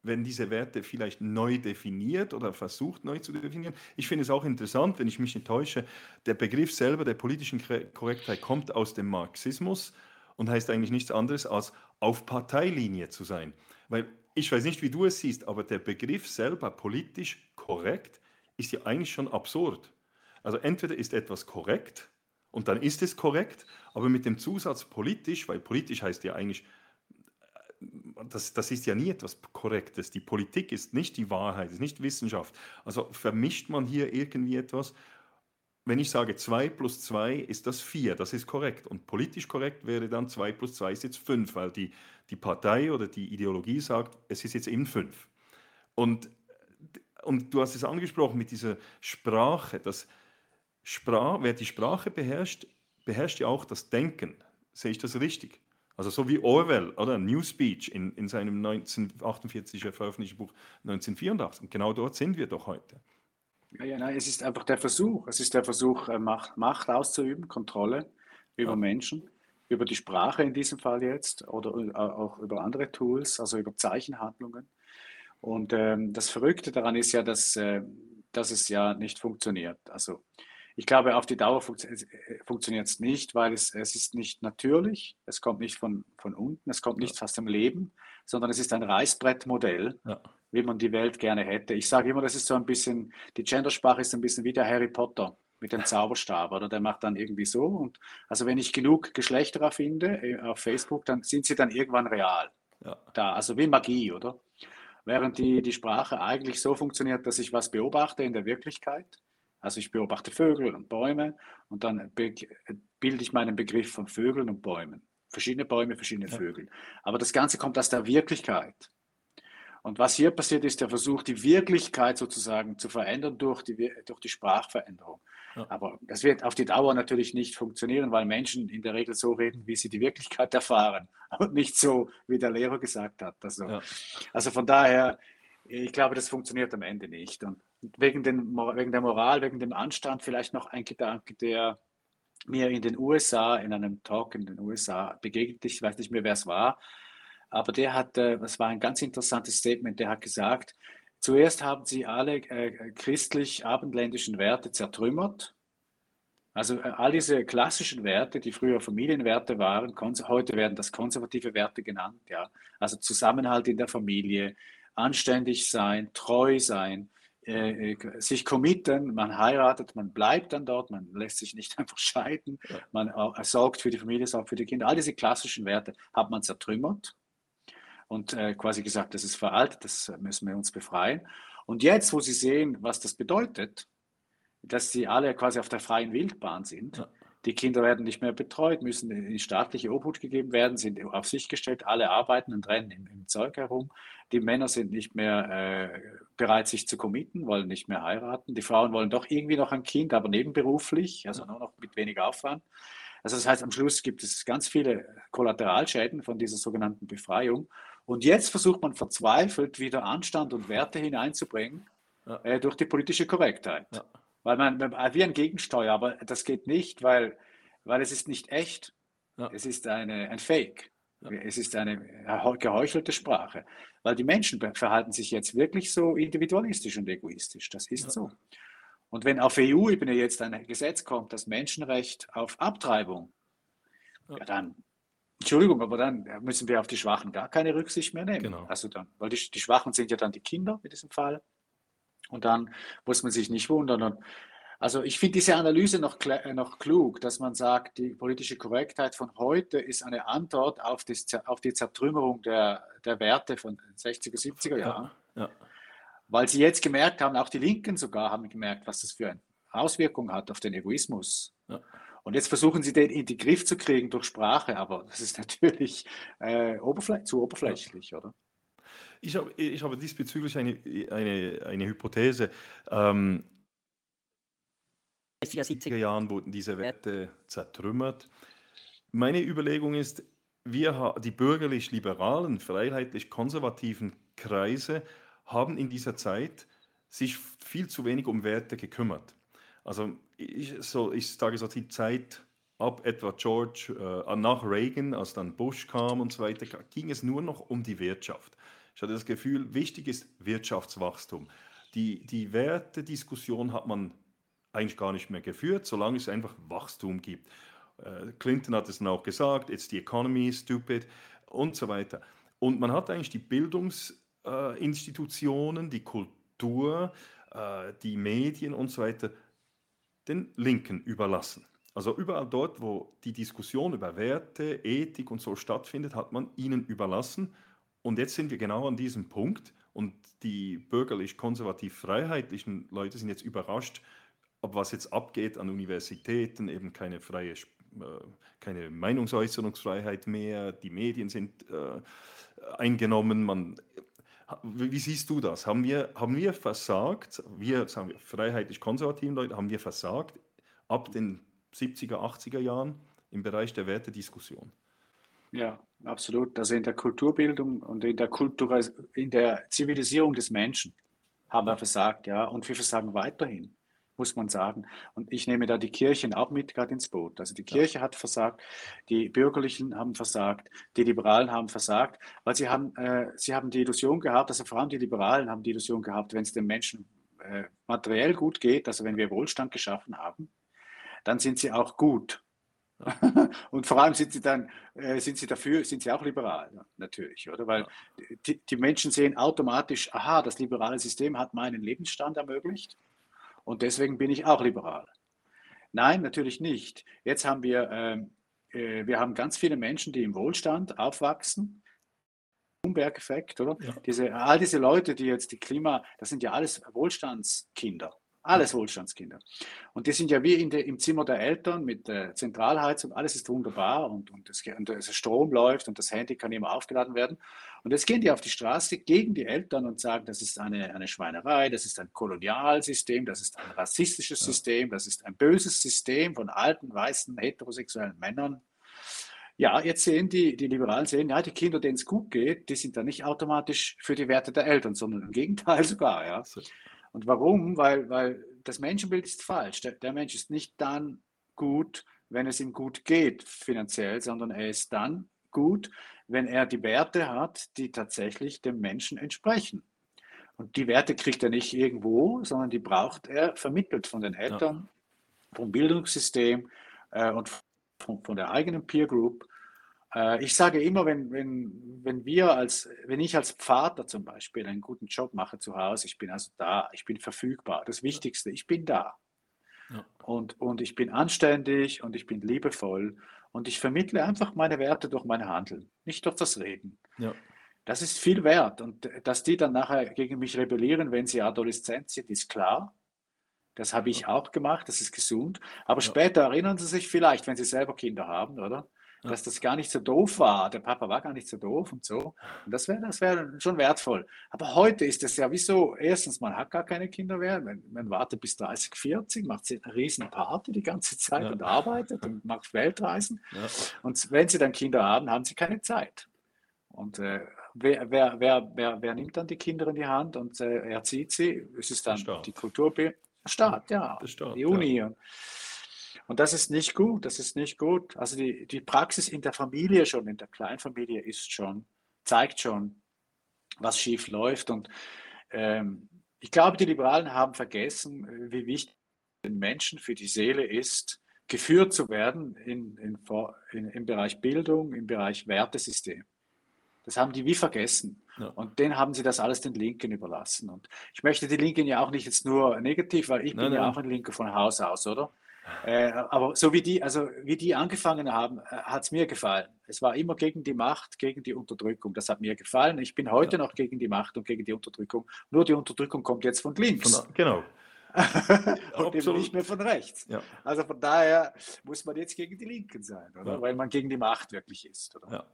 wenn diese Werte vielleicht neu definiert oder versucht neu zu definieren. Ich finde es auch interessant, wenn ich mich nicht täusche, der Begriff selber der politischen Korrektheit kommt aus dem Marxismus und heißt eigentlich nichts anderes als auf Parteilinie zu sein. Weil ich weiß nicht, wie du es siehst, aber der Begriff selber politisch korrekt ist ja eigentlich schon absurd. Also entweder ist etwas korrekt und dann ist es korrekt, aber mit dem Zusatz politisch, weil politisch heißt ja eigentlich das, das ist ja nie etwas Korrektes. Die Politik ist nicht die Wahrheit, ist nicht Wissenschaft. Also vermischt man hier irgendwie etwas. Wenn ich sage 2 plus 2 ist das 4, das ist korrekt. Und politisch korrekt wäre dann 2 plus 2 ist jetzt 5, weil die, die Partei oder die Ideologie sagt, es ist jetzt eben 5. Und, und du hast es angesprochen mit dieser Sprache, dass Sprach, wer die Sprache beherrscht, beherrscht ja auch das Denken. Sehe ich das richtig? Also so wie Orwell oder New Speech in, in seinem 1948 veröffentlichten Buch 1984. Und genau dort sind wir doch heute. Ja, ja, nein, es ist einfach der Versuch. Es ist der Versuch, äh, Macht, Macht auszuüben, Kontrolle über ja. Menschen, über die Sprache in diesem Fall jetzt oder äh, auch über andere Tools, also über Zeichenhandlungen. Und ähm, das Verrückte daran ist ja, dass, äh, dass es ja nicht funktioniert. Also ich glaube, auf die Dauer funktio äh, funktioniert es nicht, weil es, es ist nicht natürlich, es kommt nicht von, von unten, es kommt nicht ja. aus dem Leben, sondern es ist ein Reißbrettmodell, ja. wie man die Welt gerne hätte. Ich sage immer, das ist so ein bisschen, die Gendersprache ist ein bisschen wie der Harry Potter mit dem Zauberstab, oder der macht dann irgendwie so. Und also wenn ich genug Geschlechter finde äh, auf Facebook, dann sind sie dann irgendwann real. Ja. Da, also wie Magie, oder? Während die, die Sprache eigentlich so funktioniert, dass ich was beobachte in der Wirklichkeit also ich beobachte Vögel und Bäume und dann bilde ich meinen Begriff von Vögeln und Bäumen. Verschiedene Bäume, verschiedene. Vögel. Aber das Ganze kommt aus der Wirklichkeit. Und was hier passiert, ist der Versuch, die Wirklichkeit sozusagen zu verändern durch die, durch die Sprachveränderung. Ja. Aber das wird auf die Dauer natürlich nicht funktionieren, weil Menschen in der Regel so reden, wie sie die Wirklichkeit erfahren und nicht so, wie der Lehrer gesagt hat. Also, ja. also von daher, ich glaube, das funktioniert am Ende nicht. Und wegen, den, wegen der Moral, wegen dem Anstand vielleicht noch ein Gedanke, der mir in den USA, in einem Talk in den USA begegnet. Ich weiß nicht mehr, wer es war, aber der hat, das war ein ganz interessantes Statement, der hat gesagt, zuerst haben sie alle äh, christlich-abendländischen Werte zertrümmert. Also äh, all diese klassischen Werte, die früher Familienwerte waren, heute werden das konservative Werte genannt. Ja? Also Zusammenhalt in der Familie, anständig sein, treu sein, äh, äh, sich committen, man heiratet, man bleibt dann dort, man lässt sich nicht einfach scheiden, ja. man äh, sorgt für die Familie, sorgt für die Kinder. All diese klassischen Werte hat man zertrümmert und äh, quasi gesagt, das ist veraltet, das müssen wir uns befreien. Und jetzt, wo Sie sehen, was das bedeutet, dass sie alle quasi auf der freien Wildbahn sind, ja. Die Kinder werden nicht mehr betreut, müssen in staatliche Obhut gegeben werden, sind auf sich gestellt, alle arbeiten und rennen im, im Zeug herum. Die Männer sind nicht mehr äh, bereit, sich zu committen, wollen nicht mehr heiraten. Die Frauen wollen doch irgendwie noch ein Kind, aber nebenberuflich, also nur noch mit wenig Aufwand. Also das heißt, am Schluss gibt es ganz viele Kollateralschäden von dieser sogenannten Befreiung. Und jetzt versucht man verzweifelt wieder Anstand und Werte hineinzubringen ja. äh, durch die politische Korrektheit. Ja. Weil man, wie ein Gegensteuer, aber das geht nicht, weil, weil es ist nicht echt. Ja. Es ist eine, ein Fake. Es ist eine geheuchelte Sprache. Weil die Menschen verhalten sich jetzt wirklich so individualistisch und egoistisch. Das ist so. Und wenn auf EU-Ebene jetzt ein Gesetz kommt, das Menschenrecht auf Abtreibung, ja, dann Entschuldigung, aber dann müssen wir auf die Schwachen gar keine Rücksicht mehr nehmen. Genau. Also dann, weil die, die Schwachen sind ja dann die Kinder in diesem Fall. Und dann muss man sich nicht wundern. Und also ich finde diese Analyse noch, äh, noch klug, dass man sagt, die politische Korrektheit von heute ist eine Antwort auf die, auf die Zertrümmerung der, der Werte von 60er, 70er Jahren. Ja, ja. Weil sie jetzt gemerkt haben, auch die Linken sogar haben gemerkt, was das für eine Auswirkung hat auf den Egoismus. Ja. Und jetzt versuchen sie den in den Griff zu kriegen durch Sprache, aber das ist natürlich äh, oberfl zu oberflächlich, oder? Ich habe, ich habe diesbezüglich eine, eine, eine Hypothese. Ähm, in den 70er Jahren wurden diese Werte zertrümmert. Meine Überlegung ist, wir, die bürgerlich-liberalen, freiheitlich-konservativen Kreise haben in dieser Zeit sich viel zu wenig um Werte gekümmert. Also ich, so, ich sage so die Zeit ab etwa George, äh, nach Reagan, als dann Bush kam und so weiter, ging es nur noch um die Wirtschaft. Ich hatte das Gefühl, wichtig ist Wirtschaftswachstum. Die, die Wertediskussion hat man eigentlich gar nicht mehr geführt, solange es einfach Wachstum gibt. Äh, Clinton hat es dann auch gesagt, it's the economy, stupid und so weiter. Und man hat eigentlich die Bildungsinstitutionen, die Kultur, äh, die Medien und so weiter den Linken überlassen. Also überall dort, wo die Diskussion über Werte, Ethik und so stattfindet, hat man ihnen überlassen. Und jetzt sind wir genau an diesem Punkt und die bürgerlich-konservativ-freiheitlichen Leute sind jetzt überrascht, ob was jetzt abgeht an Universitäten, eben keine freie, äh, keine Meinungsäußerungsfreiheit mehr, die Medien sind äh, eingenommen, man wie siehst du das? Haben wir, haben wir versagt, wir, sagen wir freiheitlich-konservativen Leute, haben wir versagt ab den 70er, 80er Jahren im Bereich der Wertediskussion? Ja, absolut. Also in der Kulturbildung und in der, Kultur, in der Zivilisierung des Menschen haben wir versagt, ja, und wir versagen weiterhin muss man sagen. Und ich nehme da die Kirchen auch mit gerade ins Boot. Also die Kirche hat versagt, die Bürgerlichen haben versagt, die Liberalen haben versagt, weil sie haben, äh, sie haben die Illusion gehabt, also vor allem die Liberalen haben die Illusion gehabt, wenn es den Menschen äh, materiell gut geht, also wenn wir Wohlstand geschaffen haben, dann sind sie auch gut. Und vor allem sind sie dann, äh, sind sie dafür, sind sie auch liberal, natürlich, oder? Weil die, die Menschen sehen automatisch, aha, das liberale System hat meinen Lebensstand ermöglicht und deswegen bin ich auch liberal. Nein, natürlich nicht. Jetzt haben wir, ähm, äh, wir haben ganz viele Menschen, die im Wohlstand aufwachsen. Bloomberg-Effekt, oder? Ja. Diese, all diese Leute, die jetzt die Klima, das sind ja alles Wohlstandskinder. Alles Wohlstandskinder. Und die sind ja wie de, im Zimmer der Eltern mit der Zentralheizung, alles ist wunderbar und, und, das, und der Strom läuft und das Handy kann immer aufgeladen werden. Und jetzt gehen die auf die Straße gegen die Eltern und sagen, das ist eine, eine Schweinerei, das ist ein Kolonialsystem, das ist ein rassistisches ja. System, das ist ein böses System von alten, weißen, heterosexuellen Männern. Ja, jetzt sehen die, die Liberalen sehen, ja, die Kinder, denen es gut geht, die sind dann nicht automatisch für die Werte der Eltern, sondern im Gegenteil sogar, ja. Und warum? Weil, weil das Menschenbild ist falsch. Der, der Mensch ist nicht dann gut, wenn es ihm gut geht finanziell, sondern er ist dann gut, wenn er die Werte hat, die tatsächlich dem Menschen entsprechen. Und die Werte kriegt er nicht irgendwo, sondern die braucht er vermittelt von den Eltern, ja. vom Bildungssystem äh, und von, von, der eigenen Peer Group. Äh, ich sage immer, wenn, wenn, wenn wir als, wenn ich als Vater zum Beispiel einen guten Job mache zu Hause, ich bin also da, ich bin verfügbar. Das Wichtigste, ich bin da. Ja. Und, und ich bin anständig und ich bin liebevoll und ich vermittle einfach meine Werte durch mein Handeln, nicht durch das Reden. Ja. Das ist viel wert. Und dass die dann nachher gegen mich rebellieren, wenn sie adoleszent sind, ist klar. Das habe ich auch gemacht, das ist gesund. Aber ja. später erinnern Sie sich vielleicht, wenn Sie selber Kinder haben, oder? Dass das gar nicht so doof war. Der Papa war gar nicht so doof und so. Und das wäre das wär schon wertvoll. Aber heute ist es ja wieso, erstens, man hat gar keine Kinder mehr. Man, man wartet bis 30, 40, macht eine riesen Party die ganze Zeit ja. und arbeitet und macht Weltreisen. Ja. Und wenn sie dann Kinder haben, haben sie keine Zeit. Und äh, wer, wer, wer, wer, wer nimmt dann die Kinder in die Hand und äh, erzieht sie? Es ist dann die Kultur. Staat, ja. Staat, die Uni. Ja. Und das ist nicht gut, das ist nicht gut. Also die, die Praxis in der Familie schon, in der Kleinfamilie ist schon, zeigt schon, was schief läuft. Und ähm, ich glaube, die Liberalen haben vergessen, äh, wie wichtig den Menschen für die Seele ist, geführt zu werden in, in, in, im Bereich Bildung, im Bereich Wertesystem. Das haben die wie vergessen. Ja. Und denen haben sie das alles den Linken überlassen. Und ich möchte die Linken ja auch nicht jetzt nur negativ, weil ich nein, bin nein. ja auch ein Linker von Haus aus, oder? Äh, aber so wie die, also wie die angefangen haben, äh, hat es mir gefallen. Es war immer gegen die Macht, gegen die Unterdrückung. Das hat mir gefallen. Ich bin heute ja. noch gegen die Macht und gegen die Unterdrückung. Nur die Unterdrückung kommt jetzt von links. Von, genau. und eben nicht mehr von rechts. Ja. Also von daher muss man jetzt gegen die Linken sein, oder? Ja. Weil man gegen die Macht wirklich ist. Oder? Ja.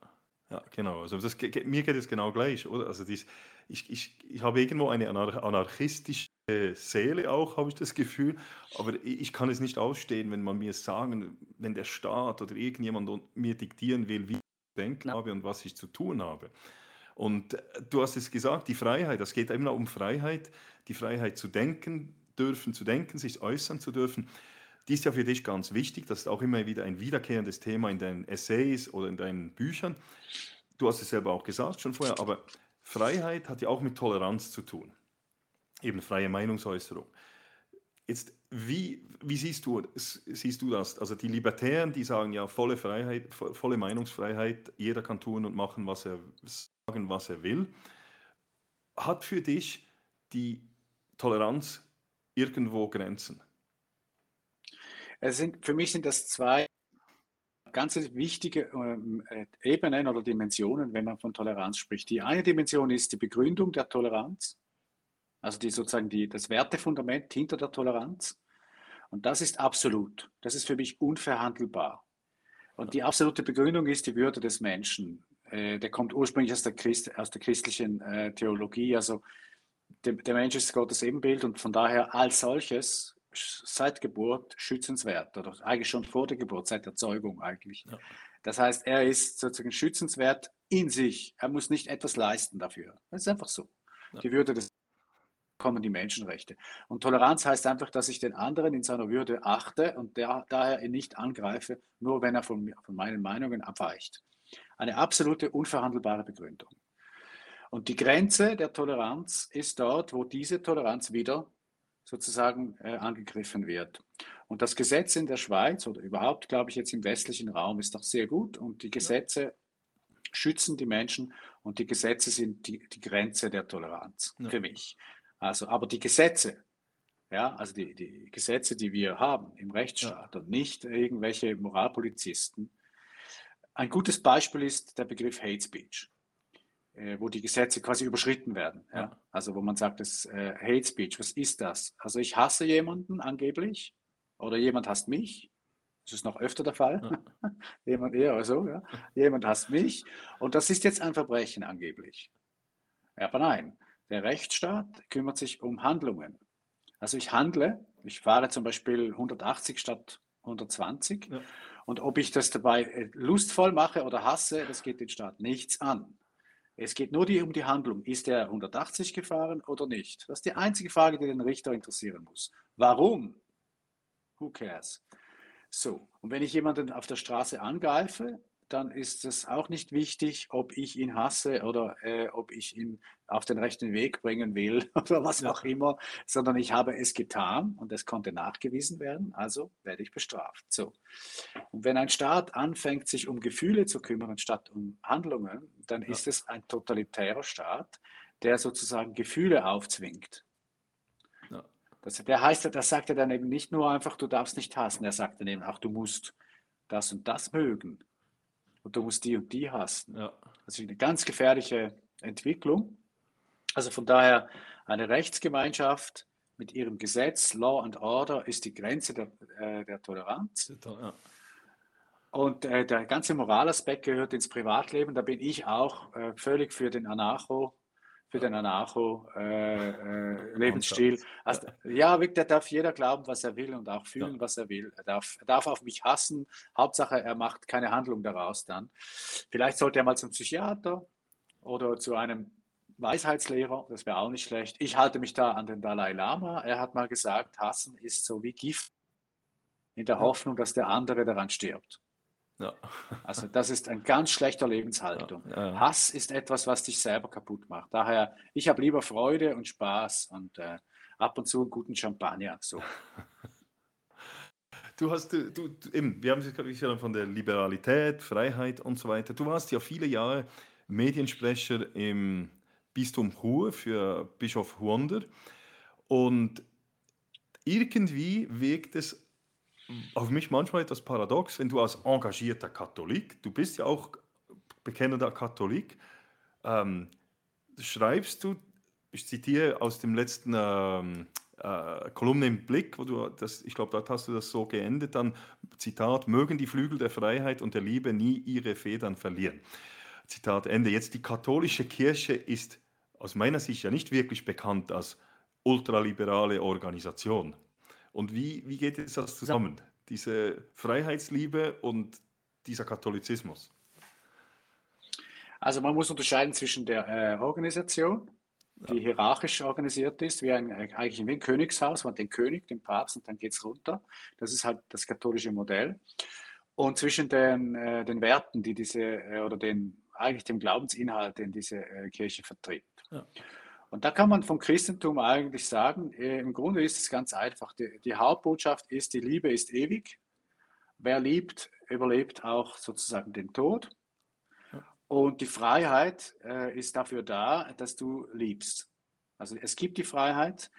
Ja, genau. Also das, mir geht es genau gleich, oder? Also dies, ich, ich, ich habe irgendwo eine anarchistische Seele auch, habe ich das Gefühl. Aber ich kann es nicht ausstehen, wenn man mir sagen, wenn der Staat oder irgendjemand mir diktieren will, wie ich denken ja. habe und was ich zu tun habe. Und äh, du hast es gesagt, die Freiheit, das geht immer um Freiheit, die Freiheit zu denken dürfen, zu denken, sich äußern zu dürfen. Die ist ja für dich ganz wichtig. Das ist auch immer wieder ein wiederkehrendes Thema in deinen Essays oder in deinen Büchern. Du hast es selber auch gesagt schon vorher, aber Freiheit hat ja auch mit Toleranz zu tun. Eben freie Meinungsäußerung. Jetzt, wie, wie siehst, du, siehst du das? Also die Libertären, die sagen ja volle Freiheit, volle Meinungsfreiheit, jeder kann tun und machen, was er sagen, was er will. Hat für dich die Toleranz irgendwo Grenzen? Es sind, für mich sind das zwei ganz wichtige ähm, äh, Ebenen oder Dimensionen, wenn man von Toleranz spricht. Die eine Dimension ist die Begründung der Toleranz, also die sozusagen die, das Wertefundament hinter der Toleranz. Und das ist absolut. Das ist für mich unverhandelbar. Und die absolute Begründung ist die Würde des Menschen. Äh, der kommt ursprünglich aus der, Christ, aus der christlichen äh, Theologie. Also der, der Mensch ist Gottes Ebenbild und von daher als solches seit Geburt schützenswert oder eigentlich schon vor der Geburt, seit der Zeugung eigentlich. Ja. Das heißt, er ist sozusagen schützenswert in sich. Er muss nicht etwas leisten dafür. Das ist einfach so. Ja. Die Würde des kommen die Menschenrechte. Und Toleranz heißt einfach, dass ich den anderen in seiner Würde achte und der, daher ihn nicht angreife, nur wenn er von, von meinen Meinungen abweicht. Eine absolute, unverhandelbare Begründung. Und die Grenze der Toleranz ist dort, wo diese Toleranz wieder sozusagen äh, angegriffen wird. Und das Gesetz in der Schweiz oder überhaupt, glaube ich, jetzt im westlichen Raum ist doch sehr gut und die Gesetze ja. schützen die Menschen und die Gesetze sind die, die Grenze der Toleranz ja. für mich. Also, aber die Gesetze, ja, also die, die Gesetze, die wir haben im Rechtsstaat ja. und nicht irgendwelche Moralpolizisten. Ein gutes Beispiel ist der Begriff Hate Speech. Äh, wo die Gesetze quasi überschritten werden. Ja? Also wo man sagt, das äh, Hate Speech, was ist das? Also ich hasse jemanden angeblich oder jemand hasst mich. Das ist noch öfter der Fall. Ja. jemand eher oder so, ja. Jemand hasst mich und das ist jetzt ein Verbrechen angeblich. Aber nein, der Rechtsstaat kümmert sich um Handlungen. Also ich handle, ich fahre zum Beispiel 180 statt 120 ja. und ob ich das dabei äh, lustvoll mache oder hasse, das geht den Staat nichts an. Es geht nur um die Handlung. Ist er 180 gefahren oder nicht? Das ist die einzige Frage, die den Richter interessieren muss. Warum? Who cares? So, und wenn ich jemanden auf der Straße angreife, dann ist es auch nicht wichtig, ob ich ihn hasse oder äh, ob ich ihn auf den rechten Weg bringen will oder was auch immer, sondern ich habe es getan und es konnte nachgewiesen werden, also werde ich bestraft. So. Und wenn ein Staat anfängt, sich um Gefühle zu kümmern statt um Handlungen, dann ja. ist es ein totalitärer Staat, der sozusagen Gefühle aufzwingt. Ja. Das, der heißt, das sagt er dann eben nicht nur einfach, du darfst nicht hassen, er sagt dann eben auch, du musst das und das mögen und du musst die und die hassen. Ja. Das ist eine ganz gefährliche Entwicklung. Also von daher eine Rechtsgemeinschaft mit ihrem Gesetz, Law and Order, ist die Grenze der, äh, der Toleranz. Ja. Und äh, der ganze Moralaspekt gehört ins Privatleben. Da bin ich auch äh, völlig für den Anarcho, für den Anarcho-Lebensstil. Äh, äh, also, ja, da darf jeder glauben, was er will und auch fühlen, ja. was er will. Er darf, er darf auf mich hassen. Hauptsache, er macht keine Handlung daraus dann. Vielleicht sollte er mal zum Psychiater oder zu einem Weisheitslehrer, das wäre auch nicht schlecht. Ich halte mich da an den Dalai Lama. Er hat mal gesagt, Hassen ist so wie Gift in der Hoffnung, dass der andere daran stirbt. Ja. Also das ist eine ganz schlechte Lebenshaltung. Ja, ja. Hass ist etwas, was dich selber kaputt macht. Daher, ich habe lieber Freude und Spaß und äh, ab und zu einen guten Champagner. So. Du hast, du, du, eben, wir haben es von der Liberalität, Freiheit und so weiter. Du warst ja viele Jahre Mediensprecher im Bistum Chur für Bischof Huonder. Und irgendwie wirkt es auf mich manchmal etwas paradox, wenn du als engagierter Katholik, du bist ja auch bekennender Katholik, ähm, schreibst du, ich zitiere aus dem letzten ähm, äh, Kolumne im Blick, wo du das, ich glaube, dort hast du das so geendet, dann Zitat, mögen die Flügel der Freiheit und der Liebe nie ihre Federn verlieren. Zitat Ende. Jetzt die katholische Kirche ist aus meiner Sicht ja nicht wirklich bekannt als ultraliberale Organisation. Und wie, wie geht es das zusammen? Ja. Diese Freiheitsliebe und dieser Katholizismus? Also man muss unterscheiden zwischen der äh, Organisation, die ja. hierarchisch organisiert ist, wie ein, eigentlich wie ein Königshaus, man hat den König, den Papst und dann geht es runter. Das ist halt das katholische Modell. Und zwischen den, äh, den Werten, die diese, äh, oder den, eigentlich dem Glaubensinhalt, den diese äh, Kirche vertritt. Ja. Und da kann man vom Christentum eigentlich sagen, äh, im Grunde ist es ganz einfach. Die, die, Hauptbotschaft ist, die Liebe ist ewig. Wer liebt, überlebt auch sozusagen den Tod. Und die Freiheit äh, ist dafür da, dass du liebst. Also es gibt die Freiheit,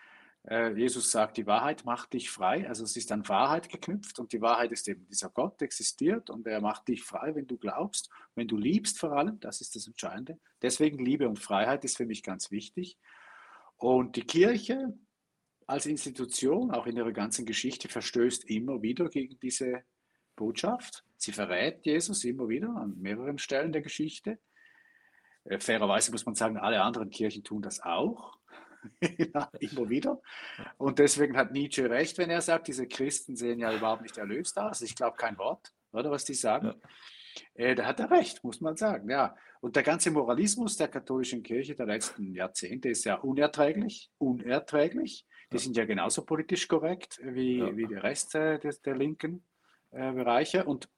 Jesus sagt, die Wahrheit macht dich frei. Also es ist an Wahrheit geknüpft und die Wahrheit ist eben, dieser Gott existiert und er macht dich frei, wenn du glaubst, wenn du liebst vor allem, das ist das Entscheidende. Deswegen Liebe und Freiheit ist für mich ganz wichtig. Und die Kirche als Institution, auch in ihrer ganzen Geschichte, verstößt immer wieder gegen diese Botschaft. Sie verrät Jesus immer wieder an mehreren Stellen der Geschichte. Äh, fairerweise muss man sagen, alle anderen Kirchen tun das auch. immer wieder. Und deswegen hat Nietzsche recht, wenn er sagt, diese Christen sehen ja überhaupt nicht erlöst aus. Ich glaube kein Wort, oder was die sagen. Ja. Äh, da hat er recht, muss man sagen. Ja. Und der ganze Moralismus der katholischen Kirche der letzten Jahrzehnte ist ja unerträglich, unerträglich. Die sind ja genauso politisch korrekt wie, ja. wie der Rest äh, des, der linken äh, Bereiche und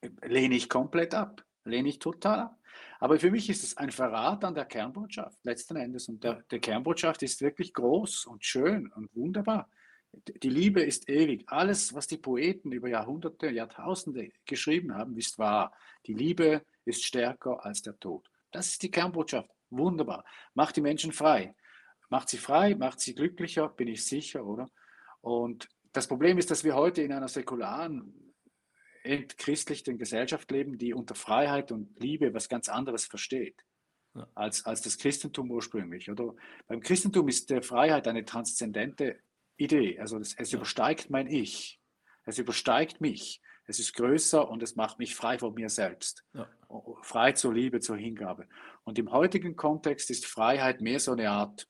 äh, lehne ich komplett ab, lehne ich total ab. Aber für mich ist es ein Verrat an der Kernbotschaft letzten Endes. Und der, der Kernbotschaft ist wirklich groß und schön und wunderbar. Die Liebe ist ewig. Alles, was die Poeten über Jahrhunderte, Jahrtausende geschrieben haben, ist wahr. Die Liebe ist stärker als der Tod. Das ist die Kernbotschaft. Wunderbar. Macht die Menschen frei. Macht sie frei, macht sie glücklicher, bin ich sicher, oder? Und das Problem ist, dass wir heute in einer säkularen entchristlichten Gesellschaft leben, die unter Freiheit und Liebe was ganz anderes versteht. Ja. Als, als das Christentum ursprünglich. Oder? Beim Christentum ist der Freiheit eine transzendente Idee. Also es, es ja. übersteigt mein Ich. Es übersteigt mich. Es ist größer und es macht mich frei von mir selbst. Ja. Frei zur Liebe, zur Hingabe. Und im heutigen Kontext ist Freiheit mehr so eine Art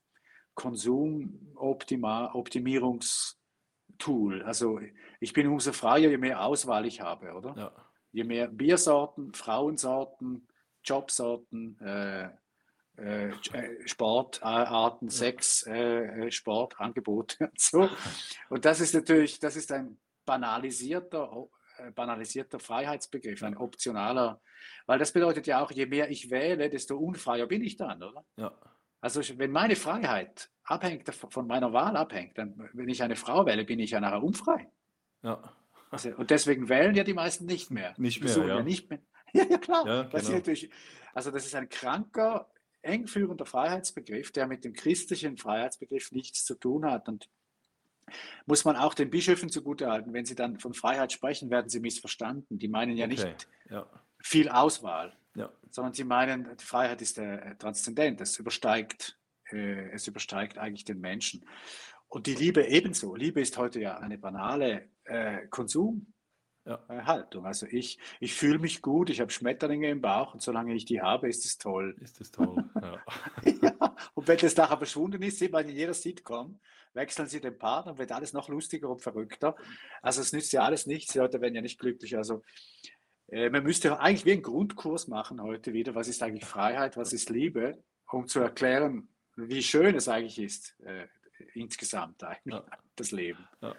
Konsumoptimierungstool. Also ich bin umso freier, je mehr Auswahl ich habe, oder? Ja. Je mehr Biersorten, Frauensorten, Jobsorten, äh, äh, äh Sportarten, Sex, äh, äh Sportangebote und so. Und das ist natürlich, das ist ein banalisierter, äh, banalisierter Freiheitsbegriff, ein optionaler, weil das bedeutet ja auch, je mehr ich wähle, desto unfreier bin ich dann, oder? Ja. Also wenn meine Freiheit abhängt, von meiner Wahl abhängt, dann, wenn ich eine Frau wähle, bin ich ja nachher unfrei. Ja. Also, und deswegen wählen ja die meisten nicht mehr. Nicht mehr, ja. ja. nicht mehr. Ja, ja klar. Ja, genau. das also das ist ein kranker, engführender Freiheitsbegriff, der mit dem christlichen Freiheitsbegriff nichts zu tun hat. Und muss man auch den Bischöfen zugutehalten, wenn sie dann von Freiheit sprechen, werden sie missverstanden. Die meinen ja okay. nicht ja. viel Auswahl, ja. sondern sie meinen, die Freiheit ist äh, transzendent, es übersteigt, äh, es übersteigt eigentlich den Menschen. Und die Liebe ebenso. Liebe ist heute ja eine banale äh, Konsum. Ja. Haltung. Also ich, ich fühle mich gut, ich habe Schmetterlinge im Bauch und solange ich die habe, ist es toll. Ist es toll, ja. ja. Und wenn das nachher verschwunden ist, sieht man in jeder Sitcom, wechseln sie den Partner, wird alles noch lustiger und verrückter. Also es nützt ja alles nichts, die Leute werden ja nicht glücklich. Also äh, man müsste eigentlich wie einen Grundkurs machen heute wieder, was ist eigentlich Freiheit, was ist Liebe, um zu erklären, wie schön es eigentlich ist, äh, insgesamt eigentlich, ja. das Leben. Ja.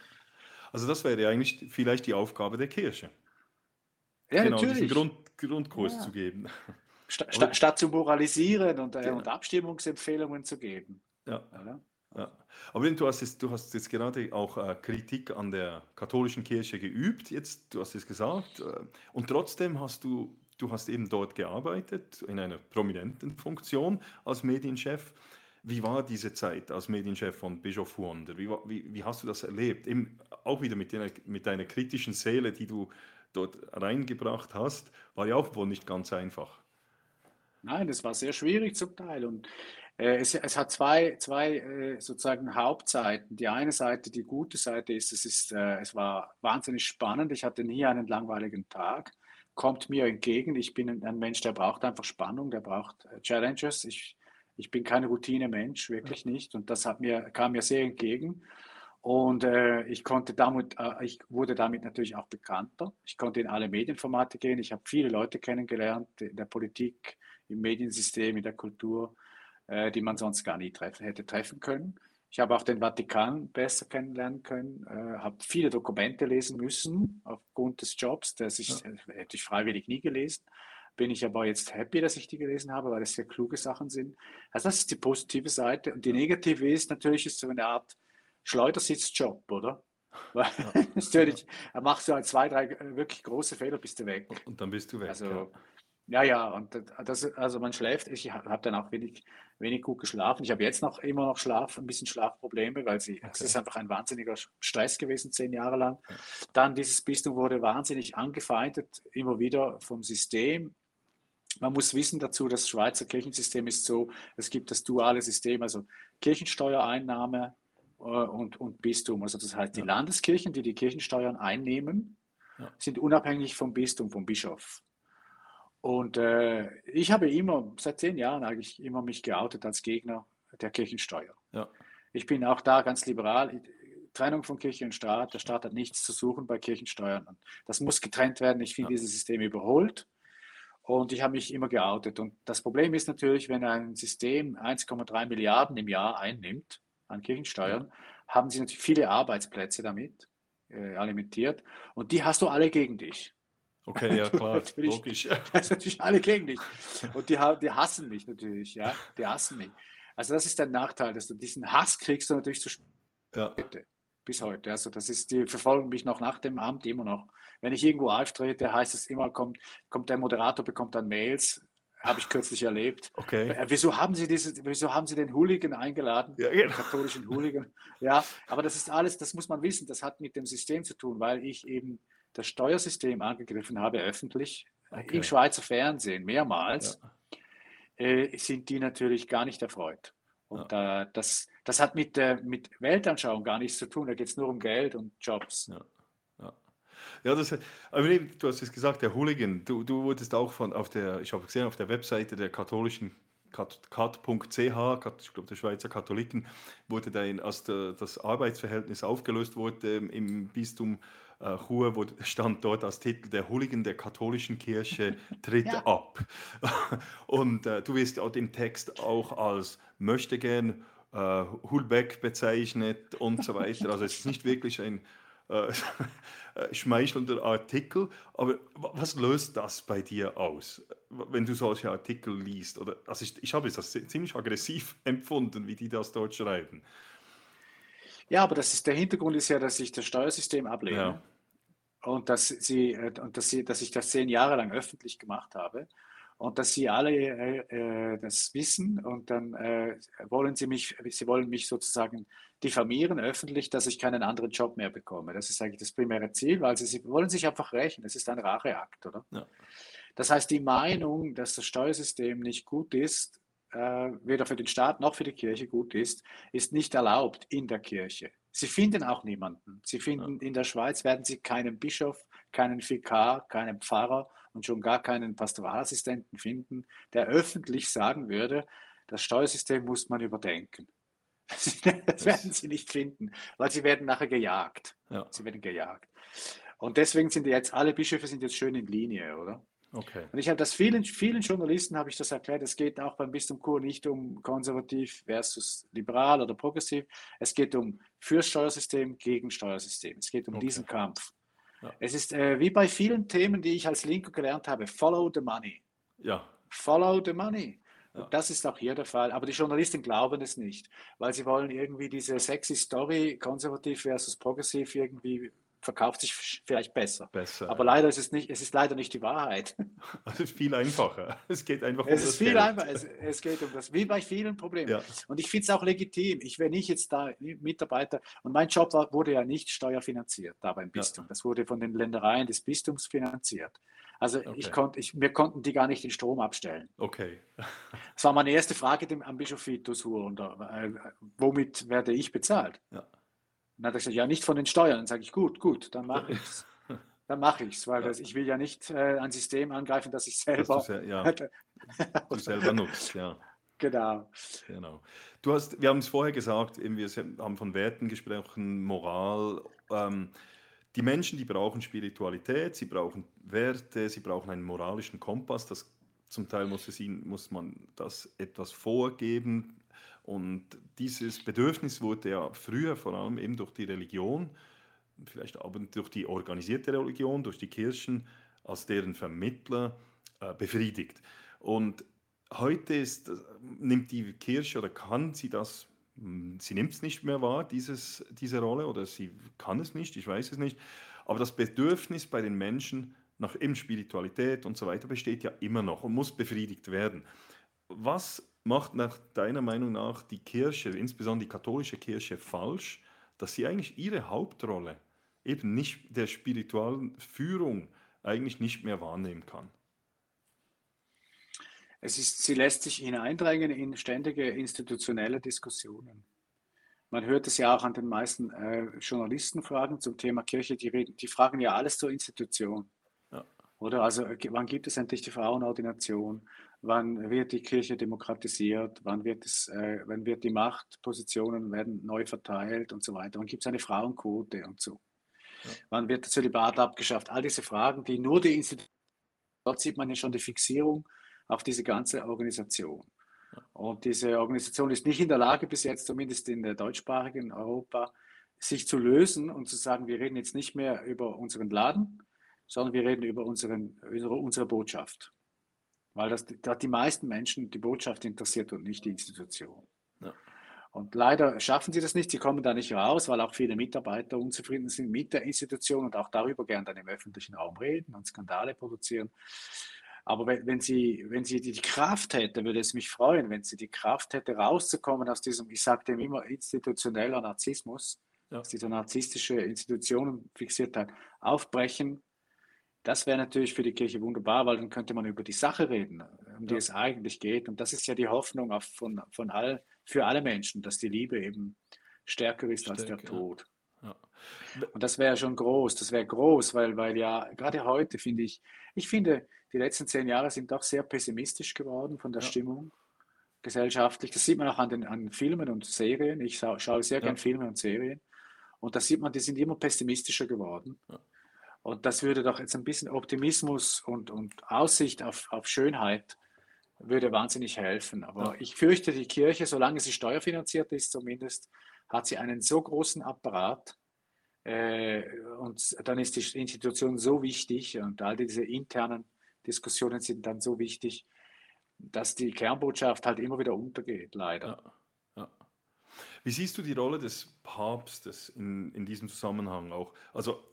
Also das wäre eigentlich vielleicht die Aufgabe der Kirche. Ja, genau, natürlich. diesen Grund, Grundkurs ja. zu geben. Statt, statt, zu moralisieren und, äh, und Abstimmungsempfehlungen zu geben. Ja. Ja. Aber du hast, jetzt, du hast jetzt gerade auch äh, Kritik an der katholischen Kirche geübt, jetzt, du hast es gesagt, äh, und trotzdem hast du, du hast eben dort gearbeitet, in einer prominenten Funktion als Medienchef. Wie war diese Zeit als Medienchef von Bischof Wunder? Wie, wie, wie, hast du das erlebt? Eben auch wieder mit, deiner, mit deiner kritischen Seele, die du dort reingebracht hast, war ja auch wohl nicht ganz einfach. Nein, das war sehr schwierig zum Teil. Und es, es, hat zwei, zwei äh, sozusagen Hauptseiten. Die eine Seite, die gute Seite ist, es, ist äh, es war wahnsinnig spannend. Ich hatte nie einen langweiligen Tag. Kommt mir entgegen. Ich bin ein, Mensch, der braucht einfach Spannung, der braucht äh, Challenges. Ich ich bin kein Routine-Mensch, wirklich nicht. Und das hat mir, kam mir sehr entgegen. Und äh, ich konnte damit, äh, ich wurde damit natürlich auch bekannter. Ich konnte in alle Medienformate gehen. Ich habe viele Leute kennengelernt in der Politik, im Mediensystem, in der Kultur, äh, die man sonst gar nie treffen, hätte treffen können. Ich habe auch den Vatikan besser kennenlernen können, äh, habe viele Dokumente lesen müssen aufgrund des Jobs, das ich, ja. Äh, hätte ich freiwillig nie gelesen bin ich aber jetzt happy, dass ich die gelesen habe, weil es sehr kluge Sachen sind. Also das ist die positive Seite. Und die negative ist natürlich ist so eine Art Schleudersitzjob, oder? Weil ja. natürlich, er macht so zwei, drei äh, wirklich große Fehler, bist du weg. Und dann bist du weg. Also, ja, ja, ja und das, also man schläft, ich habe dann auch wenig, wenig gut geschlafen. Ich habe jetzt noch immer noch Schlaf, ein bisschen Schlafprobleme, weil sie, okay. es ist einfach ein wahnsinniger Stress gewesen, zehn Jahre lang. Dann dieses Bistum wurde wahnsinnig angefeindet, immer wieder vom System. Man muss wissen dazu, das Schweizer Kirchensystem ist so, es gibt das duale System, also Kirchensteuereinnahme äh, und, und Bistum. Also das heißt, die. Landeskirchen, die die Kirchensteuern einnehmen, ja. sind unabhängig vom Bistum, vom Bischof. Und äh, ich habe immer, seit zehn Jahren eigentlich, immer mich geoutet als Gegner der Kirchensteuer. Ja. Ich bin auch da ganz liberal. Trennung von Kirche und Staat. Der Staat hat nichts zu suchen bei Kirchensteuern. Das muss getrennt werden. Ich finde ja. dieses System überholt. Und ich habe mich immer geoutet. Und das Problem ist natürlich, wenn ein System 1,3 Milliarden im Jahr einnimmt an Kirchensteuern, ja. haben sie natürlich viele Arbeitsplätze damit äh, alimentiert. Und die hast du alle gegen dich. Okay, ja klar, logisch. Das sind natürlich alle gegen dich. Und die, die hassen mich natürlich, ja. Die hassen mich. Also das ist der Nachteil, dass du diesen Hass kriegst du natürlich zu spät. Ja. Bis heute. Also das ist, die verfolgen mich noch nach dem Amt immer noch. Wenn ich irgendwo auftrete, heißt es immer, kommt, kommt der Moderator, bekommt dann Mails. Habe ich kürzlich erlebt. Okay. Äh, wieso haben Sie diese, wieso haben Sie den Hooligan eingeladen? Ja, genau. Den katholischen Hooligan. Ja, aber das ist alles, das muss man wissen, das hat mit dem System zu tun, weil ich eben das Steuersystem angegriffen habe, öffentlich, okay. im Schweizer Fernsehen mehrmals, ja. äh, sind die natürlich gar nicht erfreut. Und ja. äh, das, das hat mit, äh, mit Weltanschauung gar nichts zu tun, da geht es nur um Geld und Jobs. Ja. Ja, das, aber eben, du hast es gesagt, der Hooligan. Du, du wurdest auch von auf der, ich habe gesehen, auf der Webseite der katholischen kat.ch, ich glaube der Schweizer Katholiken, wurde dann, als der, das Arbeitsverhältnis aufgelöst wurde im Bistum äh, Chur, wo, stand dort als Titel Der Hooligan der katholischen Kirche tritt ja. ab. Und äh, du wirst auch im Text auch als Möchtegern äh, Hulbeck bezeichnet und so weiter. Also es ist nicht wirklich ein äh, äh, schmeichelnder Artikel. Aber was löst das bei dir aus, wenn du solche Artikel liest? Oder, also ich, ich habe es als ziemlich aggressiv empfunden, wie die das dort schreiben. Ja, aber das ist, der Hintergrund ist ja, dass ich das Steuersystem ablehne. Ja. Und, dass, sie, äh, und dass, sie, dass ich das zehn Jahre lang öffentlich gemacht habe und dass sie alle äh, äh, das wissen und dann äh, wollen sie mich, sie wollen mich sozusagen diffamieren öffentlich, dass ich keinen anderen Job mehr bekomme. Das ist eigentlich das primäre Ziel, weil sie, sie wollen sich einfach rächen. Das ist ein Racheakt, oder? Ja. Das heißt, die Meinung, dass das Steuersystem nicht gut ist, äh, weder für den Staat noch für die Kirche gut ist, ist nicht erlaubt in der Kirche. Sie finden auch niemanden. Sie finden ja. in der Schweiz werden Sie keinen Bischof, keinen Vikar, keinen Pfarrer und schon gar keinen Pastoralassistenten finden, der öffentlich sagen würde, das Steuersystem muss man überdenken. Das werden Sie nicht finden, weil Sie werden nachher gejagt. Ja. Sie werden gejagt. Und deswegen sind jetzt alle Bischöfe sind jetzt schön in Linie, oder? Okay. Und ich habe das vielen, vielen Journalisten habe ich das erklärt. Es geht auch beim Bistum Chur nicht um konservativ versus liberal oder progressiv. Es geht um fürs Steuersystem gegen Steuersystem. Es geht um okay. diesen Kampf. Ja. Es ist äh, wie bei vielen Themen, die ich als Linker gelernt habe: Follow the money. Ja. Follow the money. Ja. Das ist auch hier der Fall. Aber die Journalisten glauben es nicht, weil sie wollen irgendwie diese sexy Story, konservativ versus progressiv, irgendwie verkauft sich vielleicht besser. besser Aber leider ist es nicht, es ist leider nicht die Wahrheit. Es ist viel einfacher. Es geht einfach um es das ist viel einfacher. Es, es, geht um das, wie bei vielen Problemen. Ja. Und ich finde es auch legitim. Ich, wenn ich jetzt da Mitarbeiter, und mein Job war, wurde ja nicht steuerfinanziert da beim Bistum. Ja. Das wurde von den Ländereien des Bistums finanziert. Also okay. ich konnte, ich, wir konnten die gar nicht den Strom abstellen. Okay. das war meine erste Frage dem, am Bischof Vitus Hurunder. Äh, womit werde ich bezahlt? Ja. Dann hat er gesagt, ja, nicht von den Steuern. Dann sage ich, gut, gut, dann mache ich es. Dann mache ich es, weil ja. das, ich will ja nicht äh, ein System angreifen, das ich selber, ja. du selber nutzt. Ja. Genau. genau. Du hast, wir haben es vorher gesagt, wir haben von Werten gesprochen, Moral. Ähm, die Menschen, die brauchen Spiritualität, sie brauchen Werte, sie brauchen einen moralischen Kompass. Das, zum Teil muss, es ihnen, muss man das etwas vorgeben. Und dieses Bedürfnis wurde ja früher vor allem eben durch die Religion, vielleicht aber durch die organisierte Religion, durch die Kirchen als deren Vermittler äh, befriedigt. Und heute ist, nimmt die Kirche oder kann sie das hm, sie nimmt es nicht mehr wahr, dieses, diese Rolle, oder sie kann es nicht, ich weiß es nicht. Aber das Bedürfnis bei den Menschen nach eben Spiritualität und so weiter besteht ja immer noch und muss befriedigt werden. Was macht nach deiner Meinung nach die Kirche, insbesondere die katholische Kirche, falsch, dass sie eigentlich ihre Hauptrolle eben nicht der spirituellen Führung eigentlich nicht mehr wahrnehmen kann? Es ist, sie lässt sich hineindrängen in ständige institutionelle Diskussionen. Man hört es ja auch an den meisten äh, Journalistenfragen zum Thema Kirche, die, reden, die fragen ja alles zur Institution. Oder also wann gibt es endlich die Frauenordination? Wann wird die Kirche demokratisiert? Wann wird, es, äh, wann wird die Machtpositionen werden neu verteilt und so weiter? Wann gibt es eine Frauenquote und so? Ja. Wann wird das Zölibat abgeschafft? All diese Fragen, die nur die Institution, dort sieht man ja schon die Fixierung auf diese ganze Organisation. Und diese Organisation ist nicht in der Lage, bis jetzt zumindest in der deutschsprachigen Europa, sich zu lösen und zu sagen, wir reden jetzt nicht mehr über unseren Laden, sondern wir reden über unseren, unsere Botschaft. Weil das, das die meisten Menschen die Botschaft interessiert und nicht die Institution. Ja. Und leider schaffen sie das nicht, sie kommen da nicht raus, weil auch viele Mitarbeiter unzufrieden sind mit der Institution und auch darüber gern dann im öffentlichen Raum reden und Skandale produzieren. Aber wenn, wenn, sie, wenn sie die Kraft hätte, würde es mich freuen, wenn sie die Kraft hätte, rauszukommen aus diesem, ich sage dem immer, institutioneller Narzissmus, ja. aus dieser narzisstische Institutionen Fixiertheit aufbrechen. Das wäre natürlich für die Kirche wunderbar, weil dann könnte man über die Sache reden, um die ja. es eigentlich geht. Und das ist ja die Hoffnung auf, von, von all, für alle Menschen, dass die Liebe eben stärker ist Stärke, als der Tod. Ja. Und das wäre schon groß, das wäre groß, weil, weil ja gerade heute finde ich, ich finde, die letzten zehn Jahre sind doch sehr pessimistisch geworden von der ja. Stimmung gesellschaftlich. Das sieht man auch an den an Filmen und Serien. Ich schaue sehr ja. gern Filme und Serien. Und da sieht man, die sind immer pessimistischer geworden. Ja. Und das würde doch jetzt ein bisschen Optimismus und, und Aussicht auf, auf Schönheit würde wahnsinnig helfen. Aber ja. ich fürchte, die Kirche, solange sie steuerfinanziert ist, zumindest, hat sie einen so großen Apparat. Äh, und dann ist die Institution so wichtig und all diese internen Diskussionen sind dann so wichtig, dass die Kernbotschaft halt immer wieder untergeht, leider. Ja. Wie siehst du die Rolle des Papstes in, in diesem Zusammenhang auch? Also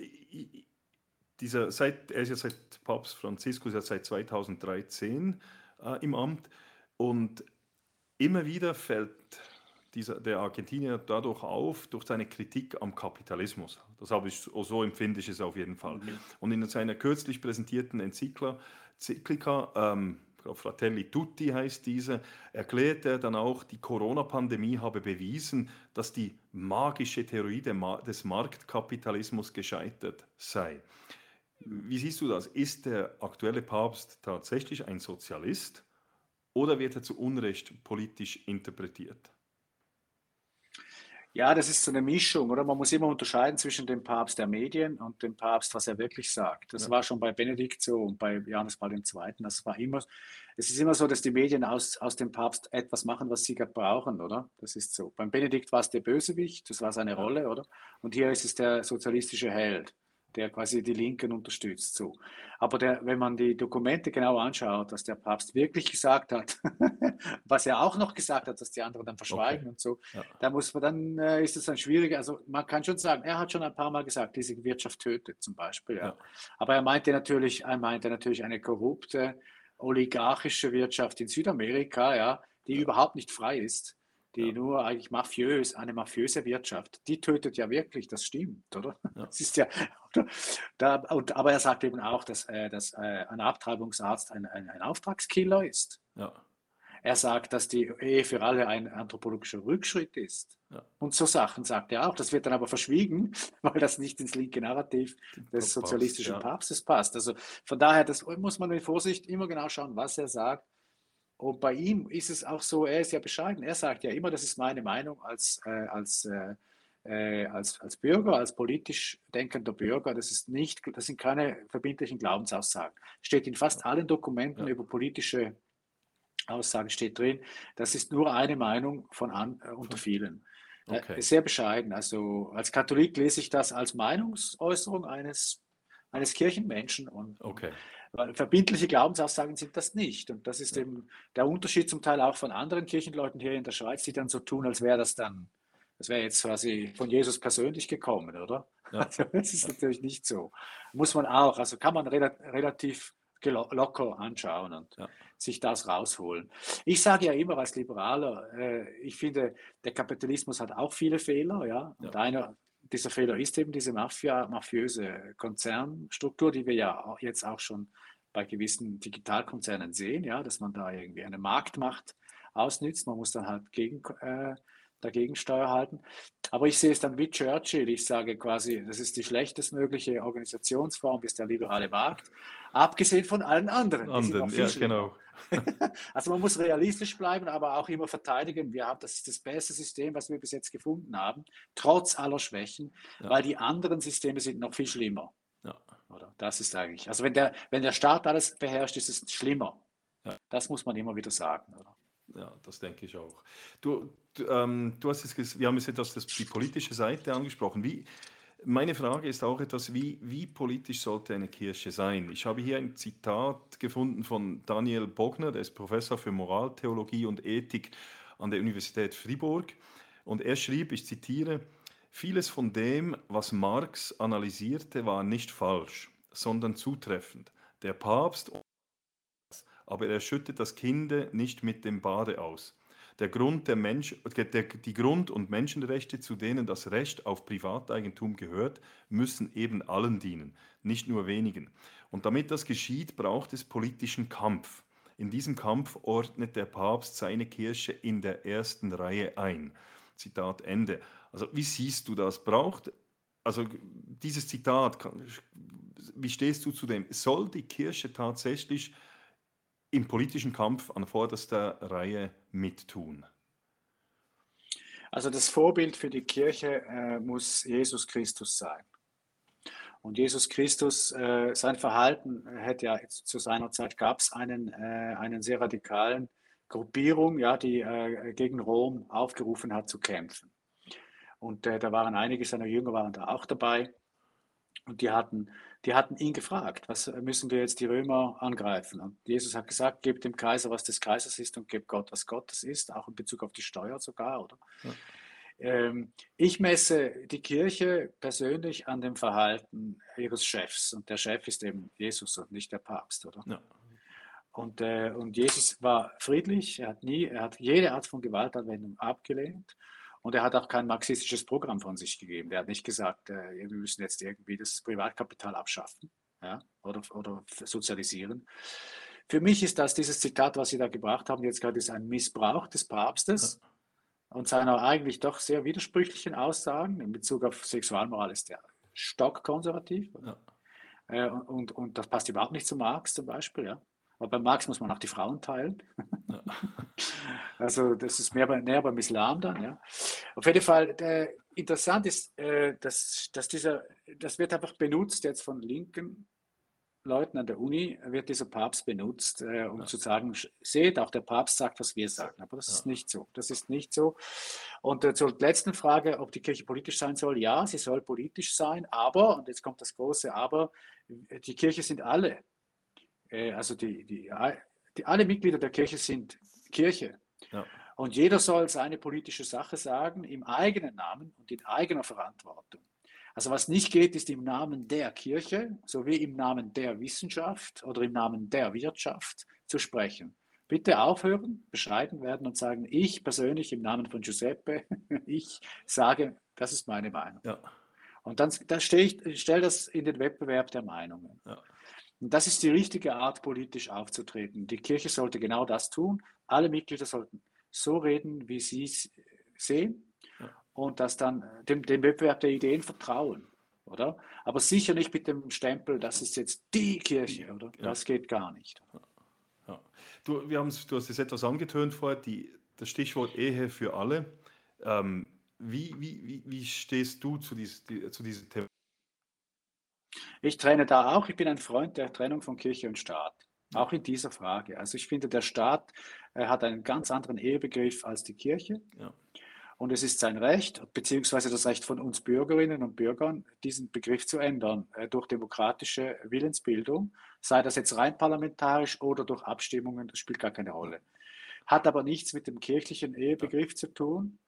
dieser, seit, er ist ja seit Papst Franziskus ja seit 2013 äh, im Amt und immer wieder fällt dieser, der Argentinier dadurch auf, durch seine Kritik am Kapitalismus. Das habe ich, so empfinde ich es auf jeden Fall. Mhm. Und in seiner kürzlich präsentierten Enzyklika, ähm, Fratelli Tutti heißt diese, erklärte er dann auch, die Corona-Pandemie habe bewiesen, dass die magische Theorie des Marktkapitalismus gescheitert sei. Wie siehst du das? Ist der aktuelle Papst tatsächlich ein Sozialist oder wird er zu Unrecht politisch interpretiert? Ja, das ist so eine Mischung, oder? Man muss immer unterscheiden zwischen dem Papst der Medien und dem Papst, was er wirklich sagt. Das ja. war schon bei Benedikt so und bei Johannes Paul II. Das war immer, es ist immer so, dass die Medien aus, aus dem Papst etwas machen, was sie gerade brauchen, oder? Das ist so. Beim Benedikt war es der Bösewicht, das war seine Rolle, oder? Und hier ist es der sozialistische Held der quasi die Linken unterstützt. So. Aber der, wenn man die Dokumente genau anschaut, was der Papst wirklich gesagt hat, was er auch noch gesagt hat, dass die anderen dann verschweigen okay. und so, ja. da muss man dann, äh, ist es dann schwierig. Also man kann schon sagen, er hat schon ein paar Mal gesagt, diese Wirtschaft tötet zum Beispiel. Ja. ja. Aber er meinte natürlich, er meinte natürlich eine korrupte, oligarchische Wirtschaft in Südamerika, ja, die überhaupt nicht frei ist die ja. nur eigentlich mafiös, eine mafiöse Wirtschaft, die tötet ja wirklich, das stimmt, oder? Ja. Das ist ja, da, und, aber er sagt eben auch, dass, äh, dass äh, ein Abtreibungsarzt ein, ein, ein Auftragskiller ist. Ja. Er sagt, dass die Ehe für alle ein anthropologischer Rückschritt ist. Ja. Und so Sachen sagt er auch. Das wird dann aber verschwiegen, weil das nicht ins linke Narrativ des sozialistischen ja. Papstes passt. Also von daher, das muss man mit Vorsicht immer genau schauen, was er sagt und bei ihm ist es auch so, er ist ja bescheiden. Er sagt ja immer, das ist meine Meinung als, äh, als, äh, äh, als, als Bürger, als politisch denkender Bürger. Das, ist nicht, das sind keine verbindlichen Glaubensaussagen. Steht in fast allen Dokumenten ja. über politische Aussagen steht drin. Das ist nur eine Meinung von an, äh, unter vielen. Äh, okay. Sehr bescheiden. Also als Katholik lese ich das als Meinungsäußerung eines, eines Kirchenmenschen und okay. Verbindliche Glaubensaussagen sind das nicht. Und das ist eben der Unterschied zum Teil auch von anderen Kirchenleuten hier in der Schweiz, die dann so tun, als wäre das dann, das wäre jetzt quasi von Jesus persönlich gekommen, oder? Ja. Also das ist natürlich nicht so. Muss man auch, also kann man relativ locker anschauen und ja. sich das rausholen. Ich sage ja immer als Liberaler, äh, ich finde, der Kapitalismus hat auch viele Fehler, ja. Und ja. einer dieser Fehler ist eben diese Mafia, mafiöse Konzernstruktur, die wir ja jetzt auch schon bei gewissen Digitalkonzernen sehen, ja, dass man da irgendwie eine Marktmacht ausnützt. Man muss dann halt gegen, äh, dagegen Steuer halten. Aber ich sehe es dann wie Churchill. Ich sage quasi, das ist die schlechtestmögliche Organisationsform, bis der liberale Markt, abgesehen von allen anderen. anderen ja, genau. also man muss realistisch bleiben, aber auch immer verteidigen. Wir haben, das ist das beste System, was wir bis jetzt gefunden haben, trotz aller Schwächen, ja. weil die anderen Systeme sind noch viel schlimmer. Ja. Oder? Das ist eigentlich, also wenn der, wenn der Staat alles beherrscht, ist es schlimmer. Ja. Das muss man immer wieder sagen. Oder? Ja, das denke ich auch. Du, du, ähm, du hast jetzt, wir haben jetzt etwas das, die politische Seite angesprochen. Wie, meine Frage ist auch etwas, wie, wie politisch sollte eine Kirche sein? Ich habe hier ein Zitat gefunden von Daniel Bogner, der ist Professor für Moraltheologie und Ethik an der Universität Fribourg. Und er schrieb, ich zitiere, vieles von dem, was Marx analysierte, war nicht falsch, sondern zutreffend. Der Papst, aber er schüttet das Kind nicht mit dem Bade aus der Grund der Mensch, der, die Grund- und Menschenrechte, zu denen das Recht auf Privateigentum gehört, müssen eben allen dienen, nicht nur wenigen. Und damit das geschieht, braucht es politischen Kampf. In diesem Kampf ordnet der Papst seine Kirche in der ersten Reihe ein. Zitat Ende. Also wie siehst du das? Braucht, also dieses Zitat, wie stehst du zu dem? Soll die Kirche tatsächlich im politischen Kampf an vorderster Reihe mittun? Also das Vorbild für die Kirche äh, muss Jesus Christus sein. Und Jesus Christus, äh, sein Verhalten hätte ja zu seiner Zeit gab es einen, äh, einen sehr radikalen Gruppierung, ja, die äh, gegen Rom aufgerufen hat zu kämpfen. Und äh, da waren einige seiner Jünger waren da auch dabei. Und die hatten die hatten ihn gefragt, was müssen wir jetzt die Römer angreifen? Und Jesus hat gesagt, gebt dem Kaiser, was des Kaisers ist und gebt Gott, was Gottes ist, auch in Bezug auf die Steuer sogar, oder? Ja. Ähm, ich messe die Kirche persönlich an dem Verhalten ihres Chefs und der Chef ist eben Jesus und nicht der Papst, oder? Ja. Und, äh, und Jesus war friedlich, er hat nie, er hat jede Art von Gewaltanwendung abgelehnt und er hat auch kein marxistisches Programm von sich gegeben. Er hat nicht gesagt, äh, wir müssen jetzt irgendwie das Privatkapital abschaffen ja, oder, oder sozialisieren. für mich ist das, dieses Zitat, was Sie da gebracht haben, jetzt gerade ist ein Missbrauch des Papstes und seiner eigentlich doch sehr widersprüchlichen Aussagen in Bezug auf Sexualmoral ist er stockkonservativ. Ja. Äh, und, und das passt überhaupt nicht zu Marx zum Beispiel. Ja. Aber bei Marx muss man auch die Frauen teilen. Ja. Also das ist mehr bei, näher beim Islam dann. Ja. Auf jeden Fall, der, interessant ist, äh, dass, dass dieser, das wird einfach benutzt jetzt von linken Leuten an der Uni, wird dieser Papst benutzt, äh, um ja. zu sagen, seht, auch der Papst sagt, was wir sagen. Aber das ja. ist nicht so. Das ist nicht so. Und äh, zur letzten Frage, ob die Kirche politisch sein soll. Ja, sie soll politisch sein, aber, und jetzt kommt das große Aber, die Kirche sind alle äh, also die, die, die, alle Mitglieder der Kirche sind Kirche. Ja. Und jeder soll seine politische Sache sagen im eigenen Namen und in eigener Verantwortung. Also was nicht geht, ist im Namen der Kirche sowie im Namen der Wissenschaft oder im Namen der Wirtschaft zu sprechen. Bitte aufhören, bescheiden werden und sagen, ich persönlich im Namen von Giuseppe, ich sage, das ist meine Meinung. Ja. Und dann, dann stelle ich stell das in den Wettbewerb der Meinungen. Ja. Und das ist die richtige Art, politisch aufzutreten. Die Kirche sollte genau das tun. Alle Mitglieder sollten so reden, wie sie es sehen und das dann äh, dem, dem Wettbewerb der Ideen vertrauen, oder? Aber sicher nicht mit dem Stempel, das ist jetzt die Kirche, oder? Das geht gar nicht. Ja. Du, wir du hast es etwas angetönt vorher, die, das Stichwort Ehe für alle. Ähm, wie, wie, wie, wie stehst du zu, dies, die, zu diesem Thema? Ich trenne da auch. Ich bin ein Freund der Trennung von Kirche und Staat. Auch in dieser Frage. Also ich finde, der Staat äh, hat einen ganz anderen Ehebegriff als die Kirche. Ja. Und es ist sein Recht, beziehungsweise das Recht von uns Bürgerinnen und Bürgern, diesen Begriff zu ändern äh, durch demokratische Willensbildung, sei das jetzt rein parlamentarisch oder durch Abstimmungen, das spielt gar keine Rolle. Hat aber nichts mit dem kirchlichen Ehebegriff zu tun.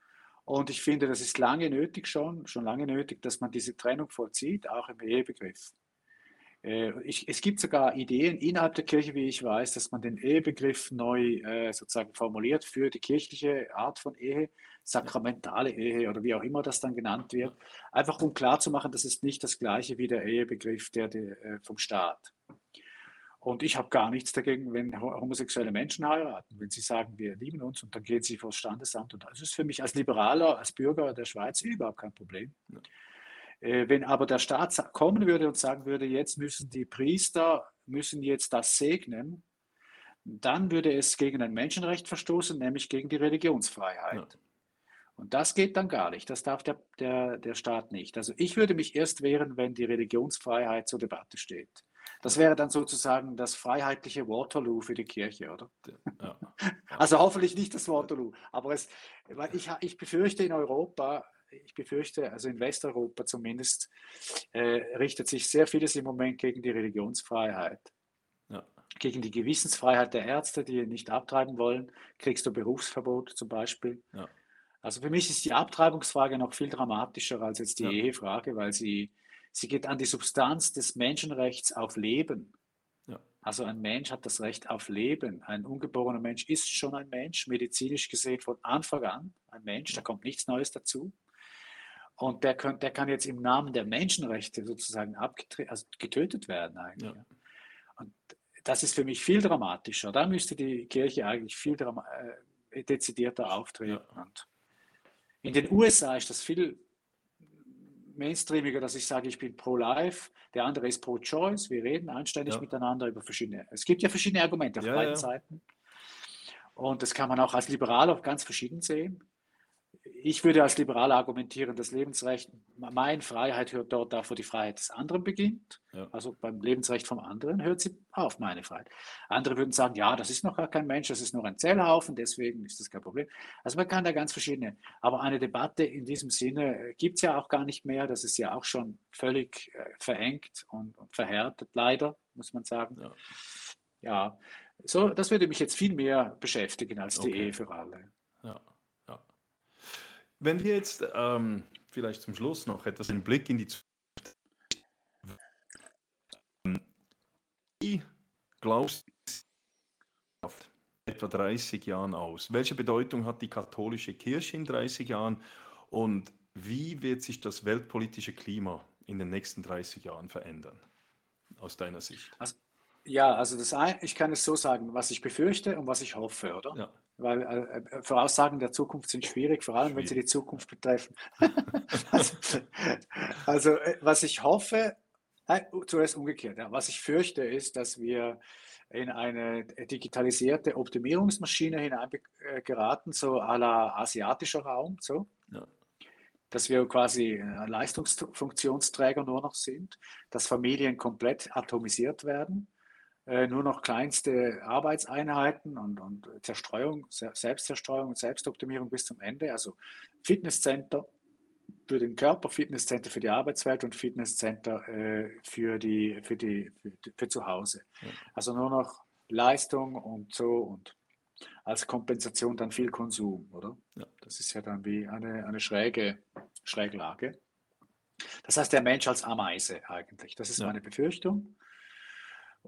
Und ich finde, das ist lange nötig schon, schon lange nötig, dass man diese Trennung vollzieht, auch im Ehebegriff. Äh, ich, es gibt sogar Ideen innerhalb der Kirche, wie ich weiß, dass man den Ehebegriff neu äh, sozusagen formuliert für die kirchliche Art von Ehe, sakramentale Ehe oder wie auch immer das dann genannt wird, einfach um klarzumachen, das ist nicht das gleiche wie der Ehebegriff der, der äh, vom Staat. Und ich habe gar nichts dagegen, wenn homosexuelle Menschen heiraten, wenn sie sagen, wir lieben uns und dann gehen sie vor das Standesamt. Und das ist für mich als Liberaler, als Bürger der Schweiz überhaupt kein Problem. Ja. Äh, wenn aber der Staat kommen würde und sagen würde, jetzt müssen die Priester, müssen jetzt das segnen, dann würde es gegen ein Menschenrecht verstoßen, nämlich gegen die Religionsfreiheit. Ja. Und das geht dann gar nicht. Das darf der, der, der Staat nicht. Also ich würde mich erst wehren, wenn die Religionsfreiheit zur Debatte steht. Das wäre dann sozusagen das freiheitliche Waterloo für die Kirche, oder? Ja. Also hoffentlich nicht das Waterloo. Aber es, weil ich, ich befürchte in Europa, ich befürchte, also in Westeuropa zumindest, äh, richtet sich sehr vieles im Moment gegen die Religionsfreiheit. Ja. Gegen die Gewissensfreiheit der Ärzte, die nicht abtreiben wollen, kriegst du Berufsverbot zum Beispiel. Ja. Also für mich ist die Abtreibungsfrage noch viel dramatischer als jetzt die ja. Ehefrage, weil sie Sie geht an die Substanz des Menschenrechts auf Leben. Ja. Also ein Mensch hat das Recht auf Leben. Ein ungeborener Mensch ist schon ein Mensch, medizinisch gesehen von Anfang an ein Mensch, da kommt nichts Neues dazu. Und der, kann, der kann jetzt im Namen der Menschenrechte sozusagen also getötet werden eigentlich. Ja. Und das ist für mich viel dramatischer. Da müsste die Kirche eigentlich viel äh, dezidierter auftreten. Ja. In den USA ist das viel mainstreamiger, dass ich sage, ich bin pro-life, der andere ist pro-choice. Wir reden anständig ja. miteinander über verschiedene. Es gibt ja verschiedene Argumente auf ja, beiden ja. Seiten. Und das kann man auch als Liberaler ganz verschieden sehen ich würde als Liberaler argumentieren, das Lebensrecht, meine Freiheit hört dort auf, wo die Freiheit des anderen beginnt. Ja. Also beim Lebensrecht vom anderen hört sie auf, meine Freiheit. Andere würden sagen, ja, das ist noch gar kein Mensch, das ist nur ein Zellhaufen, deswegen ist das kein Problem. Also man kann da ganz verschiedene, aber eine Debatte in diesem Sinne gibt es ja auch gar nicht mehr. Das ist ja auch schon völlig äh, verengt und, und, verhärtet, leider, muss man sagen. Ja. ja, so, das würde mich jetzt viel mehr beschäftigen als die okay. Ehe für alle. Ja. Wenn wir jetzt ähm, vielleicht zum Schluss noch etwas einen Blick in die Zukunft. Wie glaubst du etwa 30 Jahren aus? Welche Bedeutung hat die katholische Kirche in 30 Jahren und wie wird sich das weltpolitische Klima in den nächsten 30 Jahren verändern, aus deiner Sicht? Also, Ja, also das ein, ich kann es so sagen, was ich befürchte und was ich hoffe, oder? Ja. Weil äh, äh Voraussagen der Zukunft sind schwierig, vor allem wenn sie die Zukunft betreffen. also, also, äh, was ich hoffe, äh, zuerst umgekehrt, ja, was ich fürchte, ist, dass wir in eine digitalisierte Optimierungsmaschine hineingeraten, so à la asiatischer Raum, so. Ja dass wir quasi Leistungsfunktionsträger nur noch sind, dass Familien komplett atomisiert werden, äh, nur noch kleinste Arbeitseinheiten und, und Zerstreuung, Selbstzerstreuung und Selbstoptimierung bis zum Ende. Also Fitnesscenter für den Körper, Fitnesscenter für die Arbeitswelt und Fitnesscenter äh, für, die, für, die, für, für zu Hause. Ja. Also nur noch Leistung und so und als Kompensation dann viel Konsum, oder? Ja. Das ist ja dann wie eine, eine schräge Schräglage. Das heißt, der Mensch als Ameise eigentlich. Das ist ja. meine Befürchtung.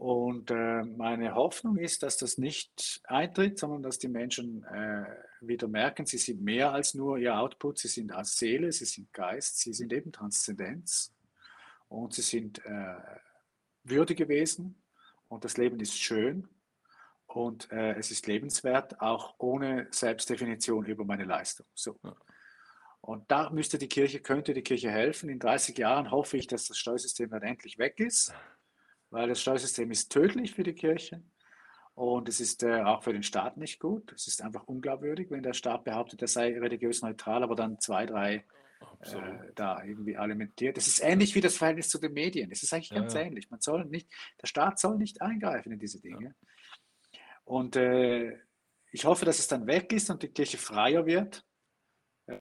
Und äh, meine Hoffnung ist, dass das nicht eintritt, sondern dass die Menschen äh, wieder merken, sie sind mehr als nur ihr Output, sie sind als Seele, sie sind Geist, sie sind eben Transzendenz und sie sind äh, würdige Wesen und das Leben ist schön und äh, es ist lebenswert, auch ohne Selbstdefinition über meine Leistung. So. Und da müsste die Kirche, könnte die Kirche helfen. In 30 Jahren hoffe ich, dass das Steuersystem dann endlich weg ist, weil das Steuersystem ist tödlich für die Kirche und es ist äh, auch für den Staat nicht gut. Es ist einfach unglaubwürdig, wenn der Staat behauptet, er sei religiös neutral, aber dann zwei, drei äh, da irgendwie alimentiert. Es ist ähnlich wie das Verhältnis zu den Medien. Es ist eigentlich ganz ja, ja. ähnlich. Man soll nicht, der Staat soll nicht eingreifen in diese Dinge. Ja. Und äh, ich hoffe, dass es dann weg ist und die Kirche freier wird. Äh,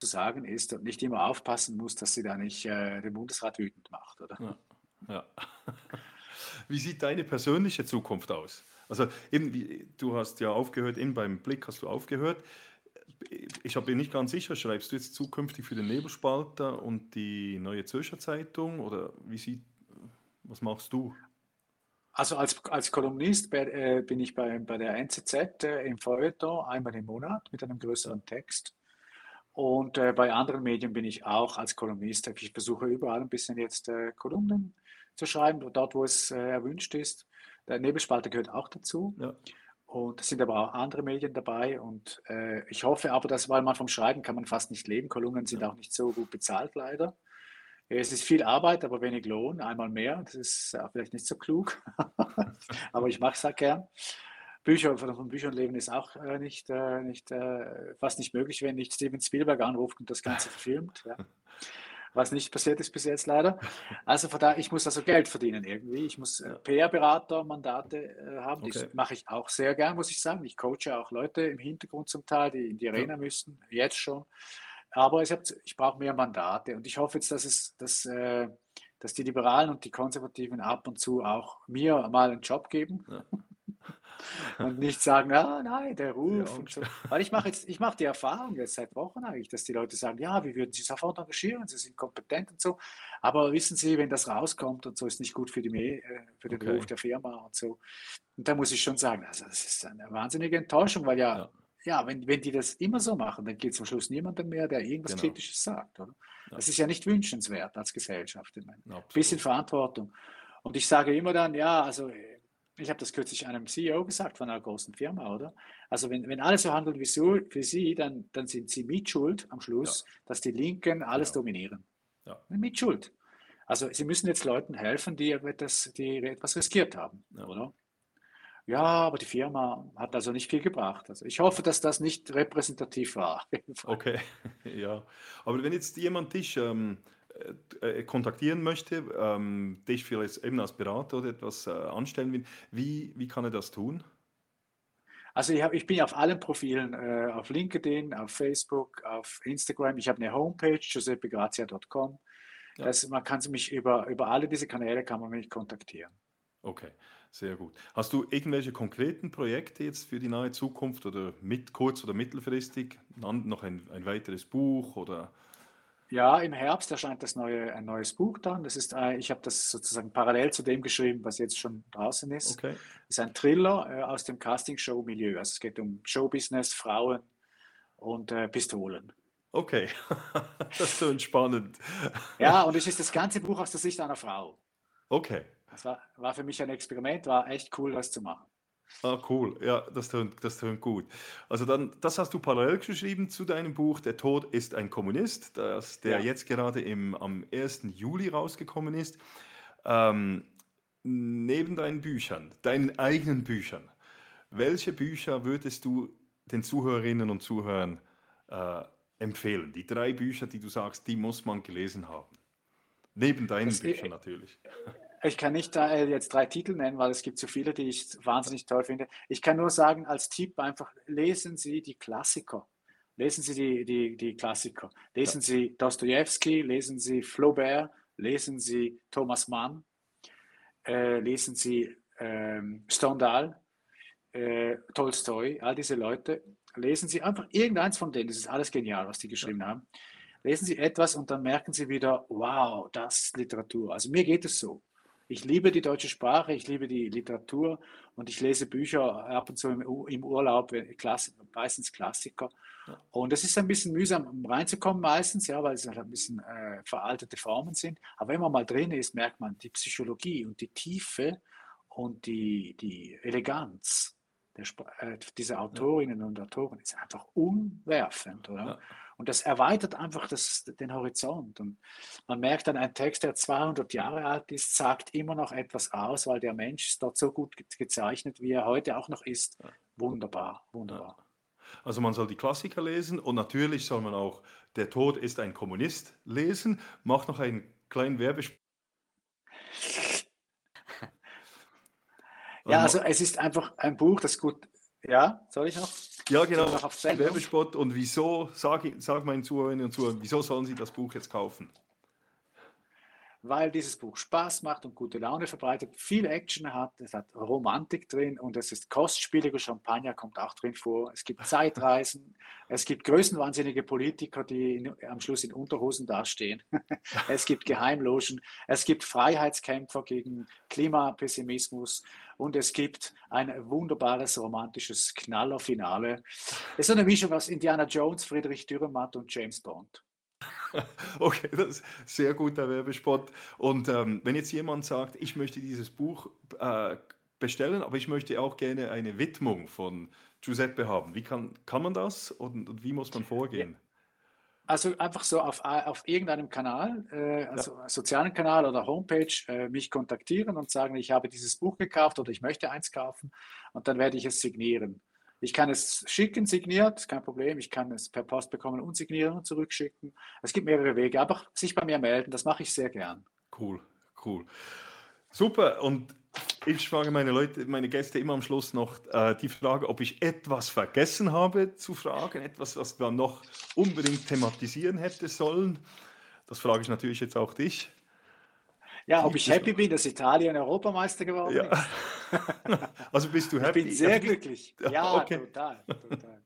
zu sagen ist und nicht immer aufpassen muss, dass sie da nicht äh, den Bundesrat wütend macht, oder? Ja. Wie sieht deine persönliche Zukunft aus? Also eben, wie, du hast ja aufgehört, eben beim Blick hast du aufgehört. Ich bin nicht ganz sicher, schreibst du jetzt zukünftig für den Nebelspalter und die Neue Zürcher Zeitung oder wie sieht, was machst du? Also als, als Kolumnist bei, äh, bin ich bei, bei der NZZ äh, im Feuilleton einmal im Monat mit einem größeren Text. Und äh, bei anderen Medien bin ich auch als Kolumnist. Ich versuche überall ein bisschen jetzt äh, Kolumnen zu schreiben, dort wo es äh, erwünscht ist. Der Nebelspalter gehört auch dazu. Ja. Und es sind aber auch andere Medien dabei. Und äh, ich hoffe aber, dass, weil man vom Schreiben kann man fast nicht leben. Kolumnen sind ja. auch nicht so gut bezahlt leider. Es ist viel Arbeit, aber wenig Lohn, einmal mehr. Das ist vielleicht nicht so klug, aber ich mache es halt gern. Bücher, von Büchern leben ist auch äh, nicht, äh, nicht äh, fast nicht möglich, wenn nicht Steven Spielberg anruft und das Ganze verfilmt. Ja. Was nicht passiert ist bis jetzt leider. Also von daher, ich muss also Geld verdienen irgendwie. Ich muss äh, PR-Berater, Mandate äh, haben. Okay. Das mache ich auch sehr gern, muss ich sagen. Ich coache auch Leute im Hintergrund zum Teil, die in die Arena ja. müssen, jetzt schon. Aber ich, ich brauche mehr Mandate und ich hoffe jetzt, dass, es, dass, äh, dass die Liberalen und die Konservativen ab und zu auch mir mal einen Job geben. Ja. Und nicht sagen, ah nein, der Ruf. Ja, so. Weil ich mache jetzt, ich mache die Erfahrung jetzt seit Wochen eigentlich, dass die Leute sagen, ja, wie würden Sie sofort engagieren, Sie sind kompetent und so. Aber wissen Sie, wenn das rauskommt und so, ist nicht gut für, die, äh, für den okay. Ruf der Firma und so. Und da muss ich schon sagen, also das ist eine wahnsinnige Enttäuschung, weil ja, ja ja, wenn, wenn die das immer so machen, dann geht es am Schluss niemandem mehr, der irgendwas genau. Kritisches sagt. Oder? Ja. Das ist ja nicht wünschenswert als Gesellschaft. Ein bisschen Verantwortung. Und ich sage immer dann, ja, also ich habe das kürzlich einem CEO gesagt von einer großen Firma, oder? Also wenn, wenn alle so handeln wie, so, wie Sie, dann, dann sind Sie mitschuld am Schluss, ja. dass die Linken alles genau. dominieren. Ja. Mitschuld. Also Sie müssen jetzt Leuten helfen, die etwas, die etwas riskiert haben, ja. oder? Ja, aber die Firma hat also nicht viel gebracht. Also ich hoffe, dass das nicht repräsentativ war. Okay, ja. Aber wenn jetzt jemand dich ähm, äh, äh, kontaktieren möchte, ähm, dich vielleicht eben als Berater oder etwas äh, anstellen will, wie, wie kann er das tun? Also ich, hab, ich bin auf allen Profilen, äh, auf LinkedIn, auf Facebook, auf Instagram. Ich habe eine Homepage, giuseppegrazia.com. Ja. man kann mich über, über alle diese Kanäle kann man mich kontaktieren. Okay. Sehr gut. Hast du irgendwelche konkreten Projekte jetzt für die nahe Zukunft oder mit kurz- oder mittelfristig? Noch ein, ein weiteres Buch oder? Ja, im Herbst erscheint das neue, ein neues Buch dann. Das ist, äh, ich habe das sozusagen parallel zu dem geschrieben, was jetzt schon draußen ist. Okay. Das ist ein Thriller äh, aus dem Casting-Show-Milieu. Also es geht um Showbusiness, Frauen und äh, Pistolen. Okay, das ist so spannend. Ja, und es ist das ganze Buch aus der Sicht einer Frau. Okay. Das war, war für mich ein Experiment, war echt cool, das zu machen. Ah, cool. Ja, das tönt, das tönt gut. Also dann, das hast du parallel geschrieben zu deinem Buch Der Tod ist ein Kommunist, das, der Ja. jetzt gerade im, am 1. Juli rausgekommen ist. Ähm, neben deinen Büchern, deinen eigenen Büchern, welche Bücher würdest du den Zuhörerinnen und Zuhörern äh, empfehlen? Die drei Bücher, die du sagst, die muss man gelesen haben. Neben deinen Das, Büchern natürlich. Ich kann nicht da äh, jetzt drei Titel nennen, weil es gibt so viele, die ich wahnsinnig toll finde. Ich kann nur sagen, als Tipp einfach, lesen Sie die Klassiker. Lesen Sie die, die, die Klassiker. Lesen Sie Dostoevsky, lesen Sie Flaubert, lesen Sie Thomas Mann, äh, lesen Sie ähm, Stendhal, äh, Tolstoi, all diese Leute. Lesen Sie einfach irgendeins von denen. Das ist alles genial, was die geschrieben haben. Lesen Sie etwas und dann merken Sie wieder, wow, das ist Literatur. Also mir geht es so. Ich liebe die deutsche Sprache, ich liebe die Literatur und ich lese Bücher ab und zu im, Urlaub, meistens Klassiker. Und es ist ein bisschen mühsam, um reinzukommen meistens, ja, weil es halt ein bisschen äh, veraltete Formen sind. Aber wenn man mal drin ist, merkt man die Psychologie und die Tiefe und die, die Eleganz der, äh, dieser Autorinnen und Autoren ist einfach umwerfend, oder? Ja. Und das erweitert einfach das, den Horizont. Und man merkt dann, ein Text, der 200 Jahre alt ist, sagt immer noch etwas aus, weil der Mensch ist dort so gut ge- gezeichnet, wie er heute auch noch ist. Wunderbar, wunderbar. Also man soll die Klassiker lesen und natürlich soll man auch Der Tod ist ein Kommunist lesen. Mach noch einen kleinen Werbespot. Ja, also es ist einfach ein Buch, das gut. Ja, soll ich noch? Ja genau, Sendung? Werbespot und wieso, sag, sag meinen Zuhörerinnen und Zuhörern, wieso sollen sie das Buch jetzt kaufen? Weil dieses Buch Spaß macht und gute Laune verbreitet, viel Action hat, es hat Romantik drin und es ist kostspieliger Champagner, kommt auch drin vor. Es gibt Zeitreisen, es gibt größenwahnsinnige Politiker, die in, am Schluss in Unterhosen dastehen. es gibt Geheimlogen, es gibt Freiheitskämpfer gegen Klimapessimismus und es gibt ein wunderbares romantisches Knallerfinale. Es ist eine Mischung aus Indiana Jones, Friedrich Dürrematt und James Bond. Okay, das ist sehr guter Werbespot. Und ähm, wenn jetzt jemand sagt, ich möchte dieses Buch äh, bestellen, aber ich möchte auch gerne eine Widmung von Giuseppe haben, wie kann, kann man das und, und wie muss man vorgehen? Also einfach so auf, auf irgendeinem Kanal, äh, also sozialen Kanal oder Homepage, äh, mich kontaktieren und sagen, ich habe dieses Buch gekauft oder ich möchte eins kaufen und dann werde ich es signieren. Ich kann es schicken, signiert, kein Problem. Ich kann es per Post bekommen und signieren und zurückschicken. Es gibt mehrere Wege, aber sich bei mir melden, das mache ich sehr gern. Cool, cool. Super. Und ich frage meine Leute, meine Gäste immer am Schluss noch äh, die Frage, ob ich etwas vergessen habe zu fragen, etwas, was man noch unbedingt thematisieren hätte sollen. Das frage ich natürlich jetzt auch dich. Ja, ob ich happy bin, dass Italien Europameister geworden Ja. ist. Also bist du Ich happy? bin sehr du- glücklich. Ja, okay. total, total.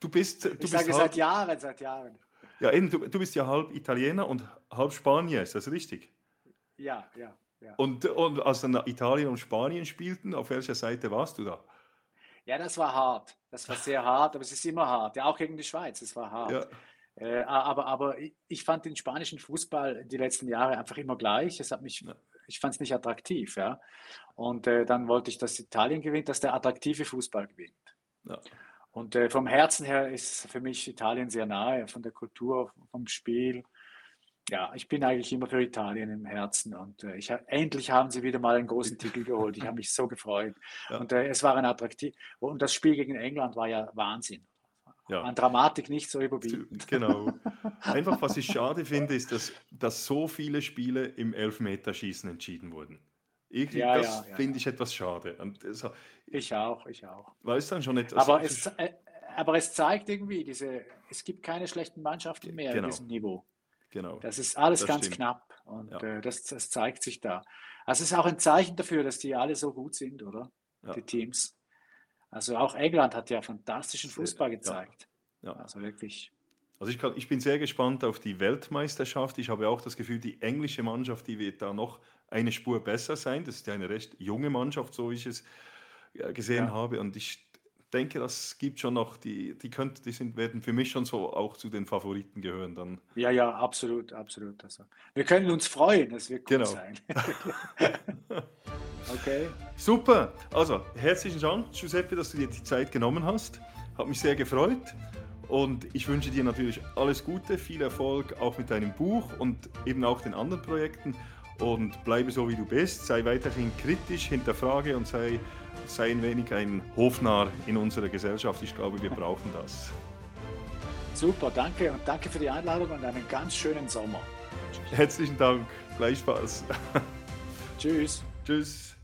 Du bist, du Ich bist sage halb, seit Jahren, seit Jahren. ja, eben, du, du bist ja halb Italiener und halb Spanier, ist das richtig? Ja, ja, ja. Und, und als dann Italien und Spanien spielten, auf welcher Seite warst du da? Ja, das war hart. Das war sehr hart, aber es ist immer hart. Ja, auch gegen die Schweiz, es war hart. Ja, Äh, aber, aber ich- ich fand den spanischen Fußball die letzten Jahre einfach immer gleich. Es hat mich. Ich fand es nicht attraktiv, ja. Und äh, dann wollte ich, dass Italien gewinnt, dass der attraktive Fußball gewinnt. ja. Und äh, vom Herzen her ist für mich Italien sehr nahe, von der Kultur, vom Spiel. Ja, ich bin eigentlich immer für Italien im Herzen und äh, ich, endlich haben sie wieder mal einen großen Titel geholt. Ich habe mich so gefreut. Ja. Und äh, es war ein attraktiv. Und das Spiel gegen England war ja Wahnsinn. Ja. An Dramatik nicht so überbieten. Genau. Einfach, was ich schade finde, ist, dass, dass so viele Spiele im Elfmeterschießen entschieden wurden. Irgendwie, Ja, das ja, finde ich etwas schade. Das, Ich auch, ich auch. weil es dann schon etwas. Aber es, äh, aber es zeigt irgendwie, diese, es gibt keine schlechten Mannschaften mehr Genau. in diesem Niveau. genau. Das ist alles Das ganz stimmt. knapp und Ja. äh, das, das zeigt sich da. Also es ist auch ein Zeichen dafür, dass die alle so gut sind, oder? Ja. Die Teams. Also auch England hat ja fantastischen Fußball ja. gezeigt. Ja. Also wirklich. Also ich, kann, ich bin sehr gespannt auf die Weltmeisterschaft. Ich habe auch das Gefühl, die englische Mannschaft, die wird da noch eine Spur besser sein. Das ist ja eine recht junge Mannschaft, so wie ich es gesehen Ja. habe. Und ich denke, das gibt schon noch, die, die, könnt, die sind, werden für mich schon so auch zu den Favoriten gehören dann. Ja, ja, absolut, absolut. Also, wir können uns freuen, es wird gut genau. sein. okay. Super. Also, herzlichen Dank, Giuseppe, dass du dir die Zeit genommen hast. Hat mich sehr gefreut. Und ich wünsche dir natürlich alles Gute, viel Erfolg auch mit deinem Buch und eben auch den anderen Projekten. Und bleibe so, wie du bist. Sei weiterhin kritisch, hinterfrage und sei, sei ein wenig ein Hofnarr in unserer Gesellschaft. Ich glaube, wir brauchen das. Super, danke und danke für die Einladung und einen ganz schönen Sommer. Herzlichen Dank, gleichfalls. Tschüss. Tschüss.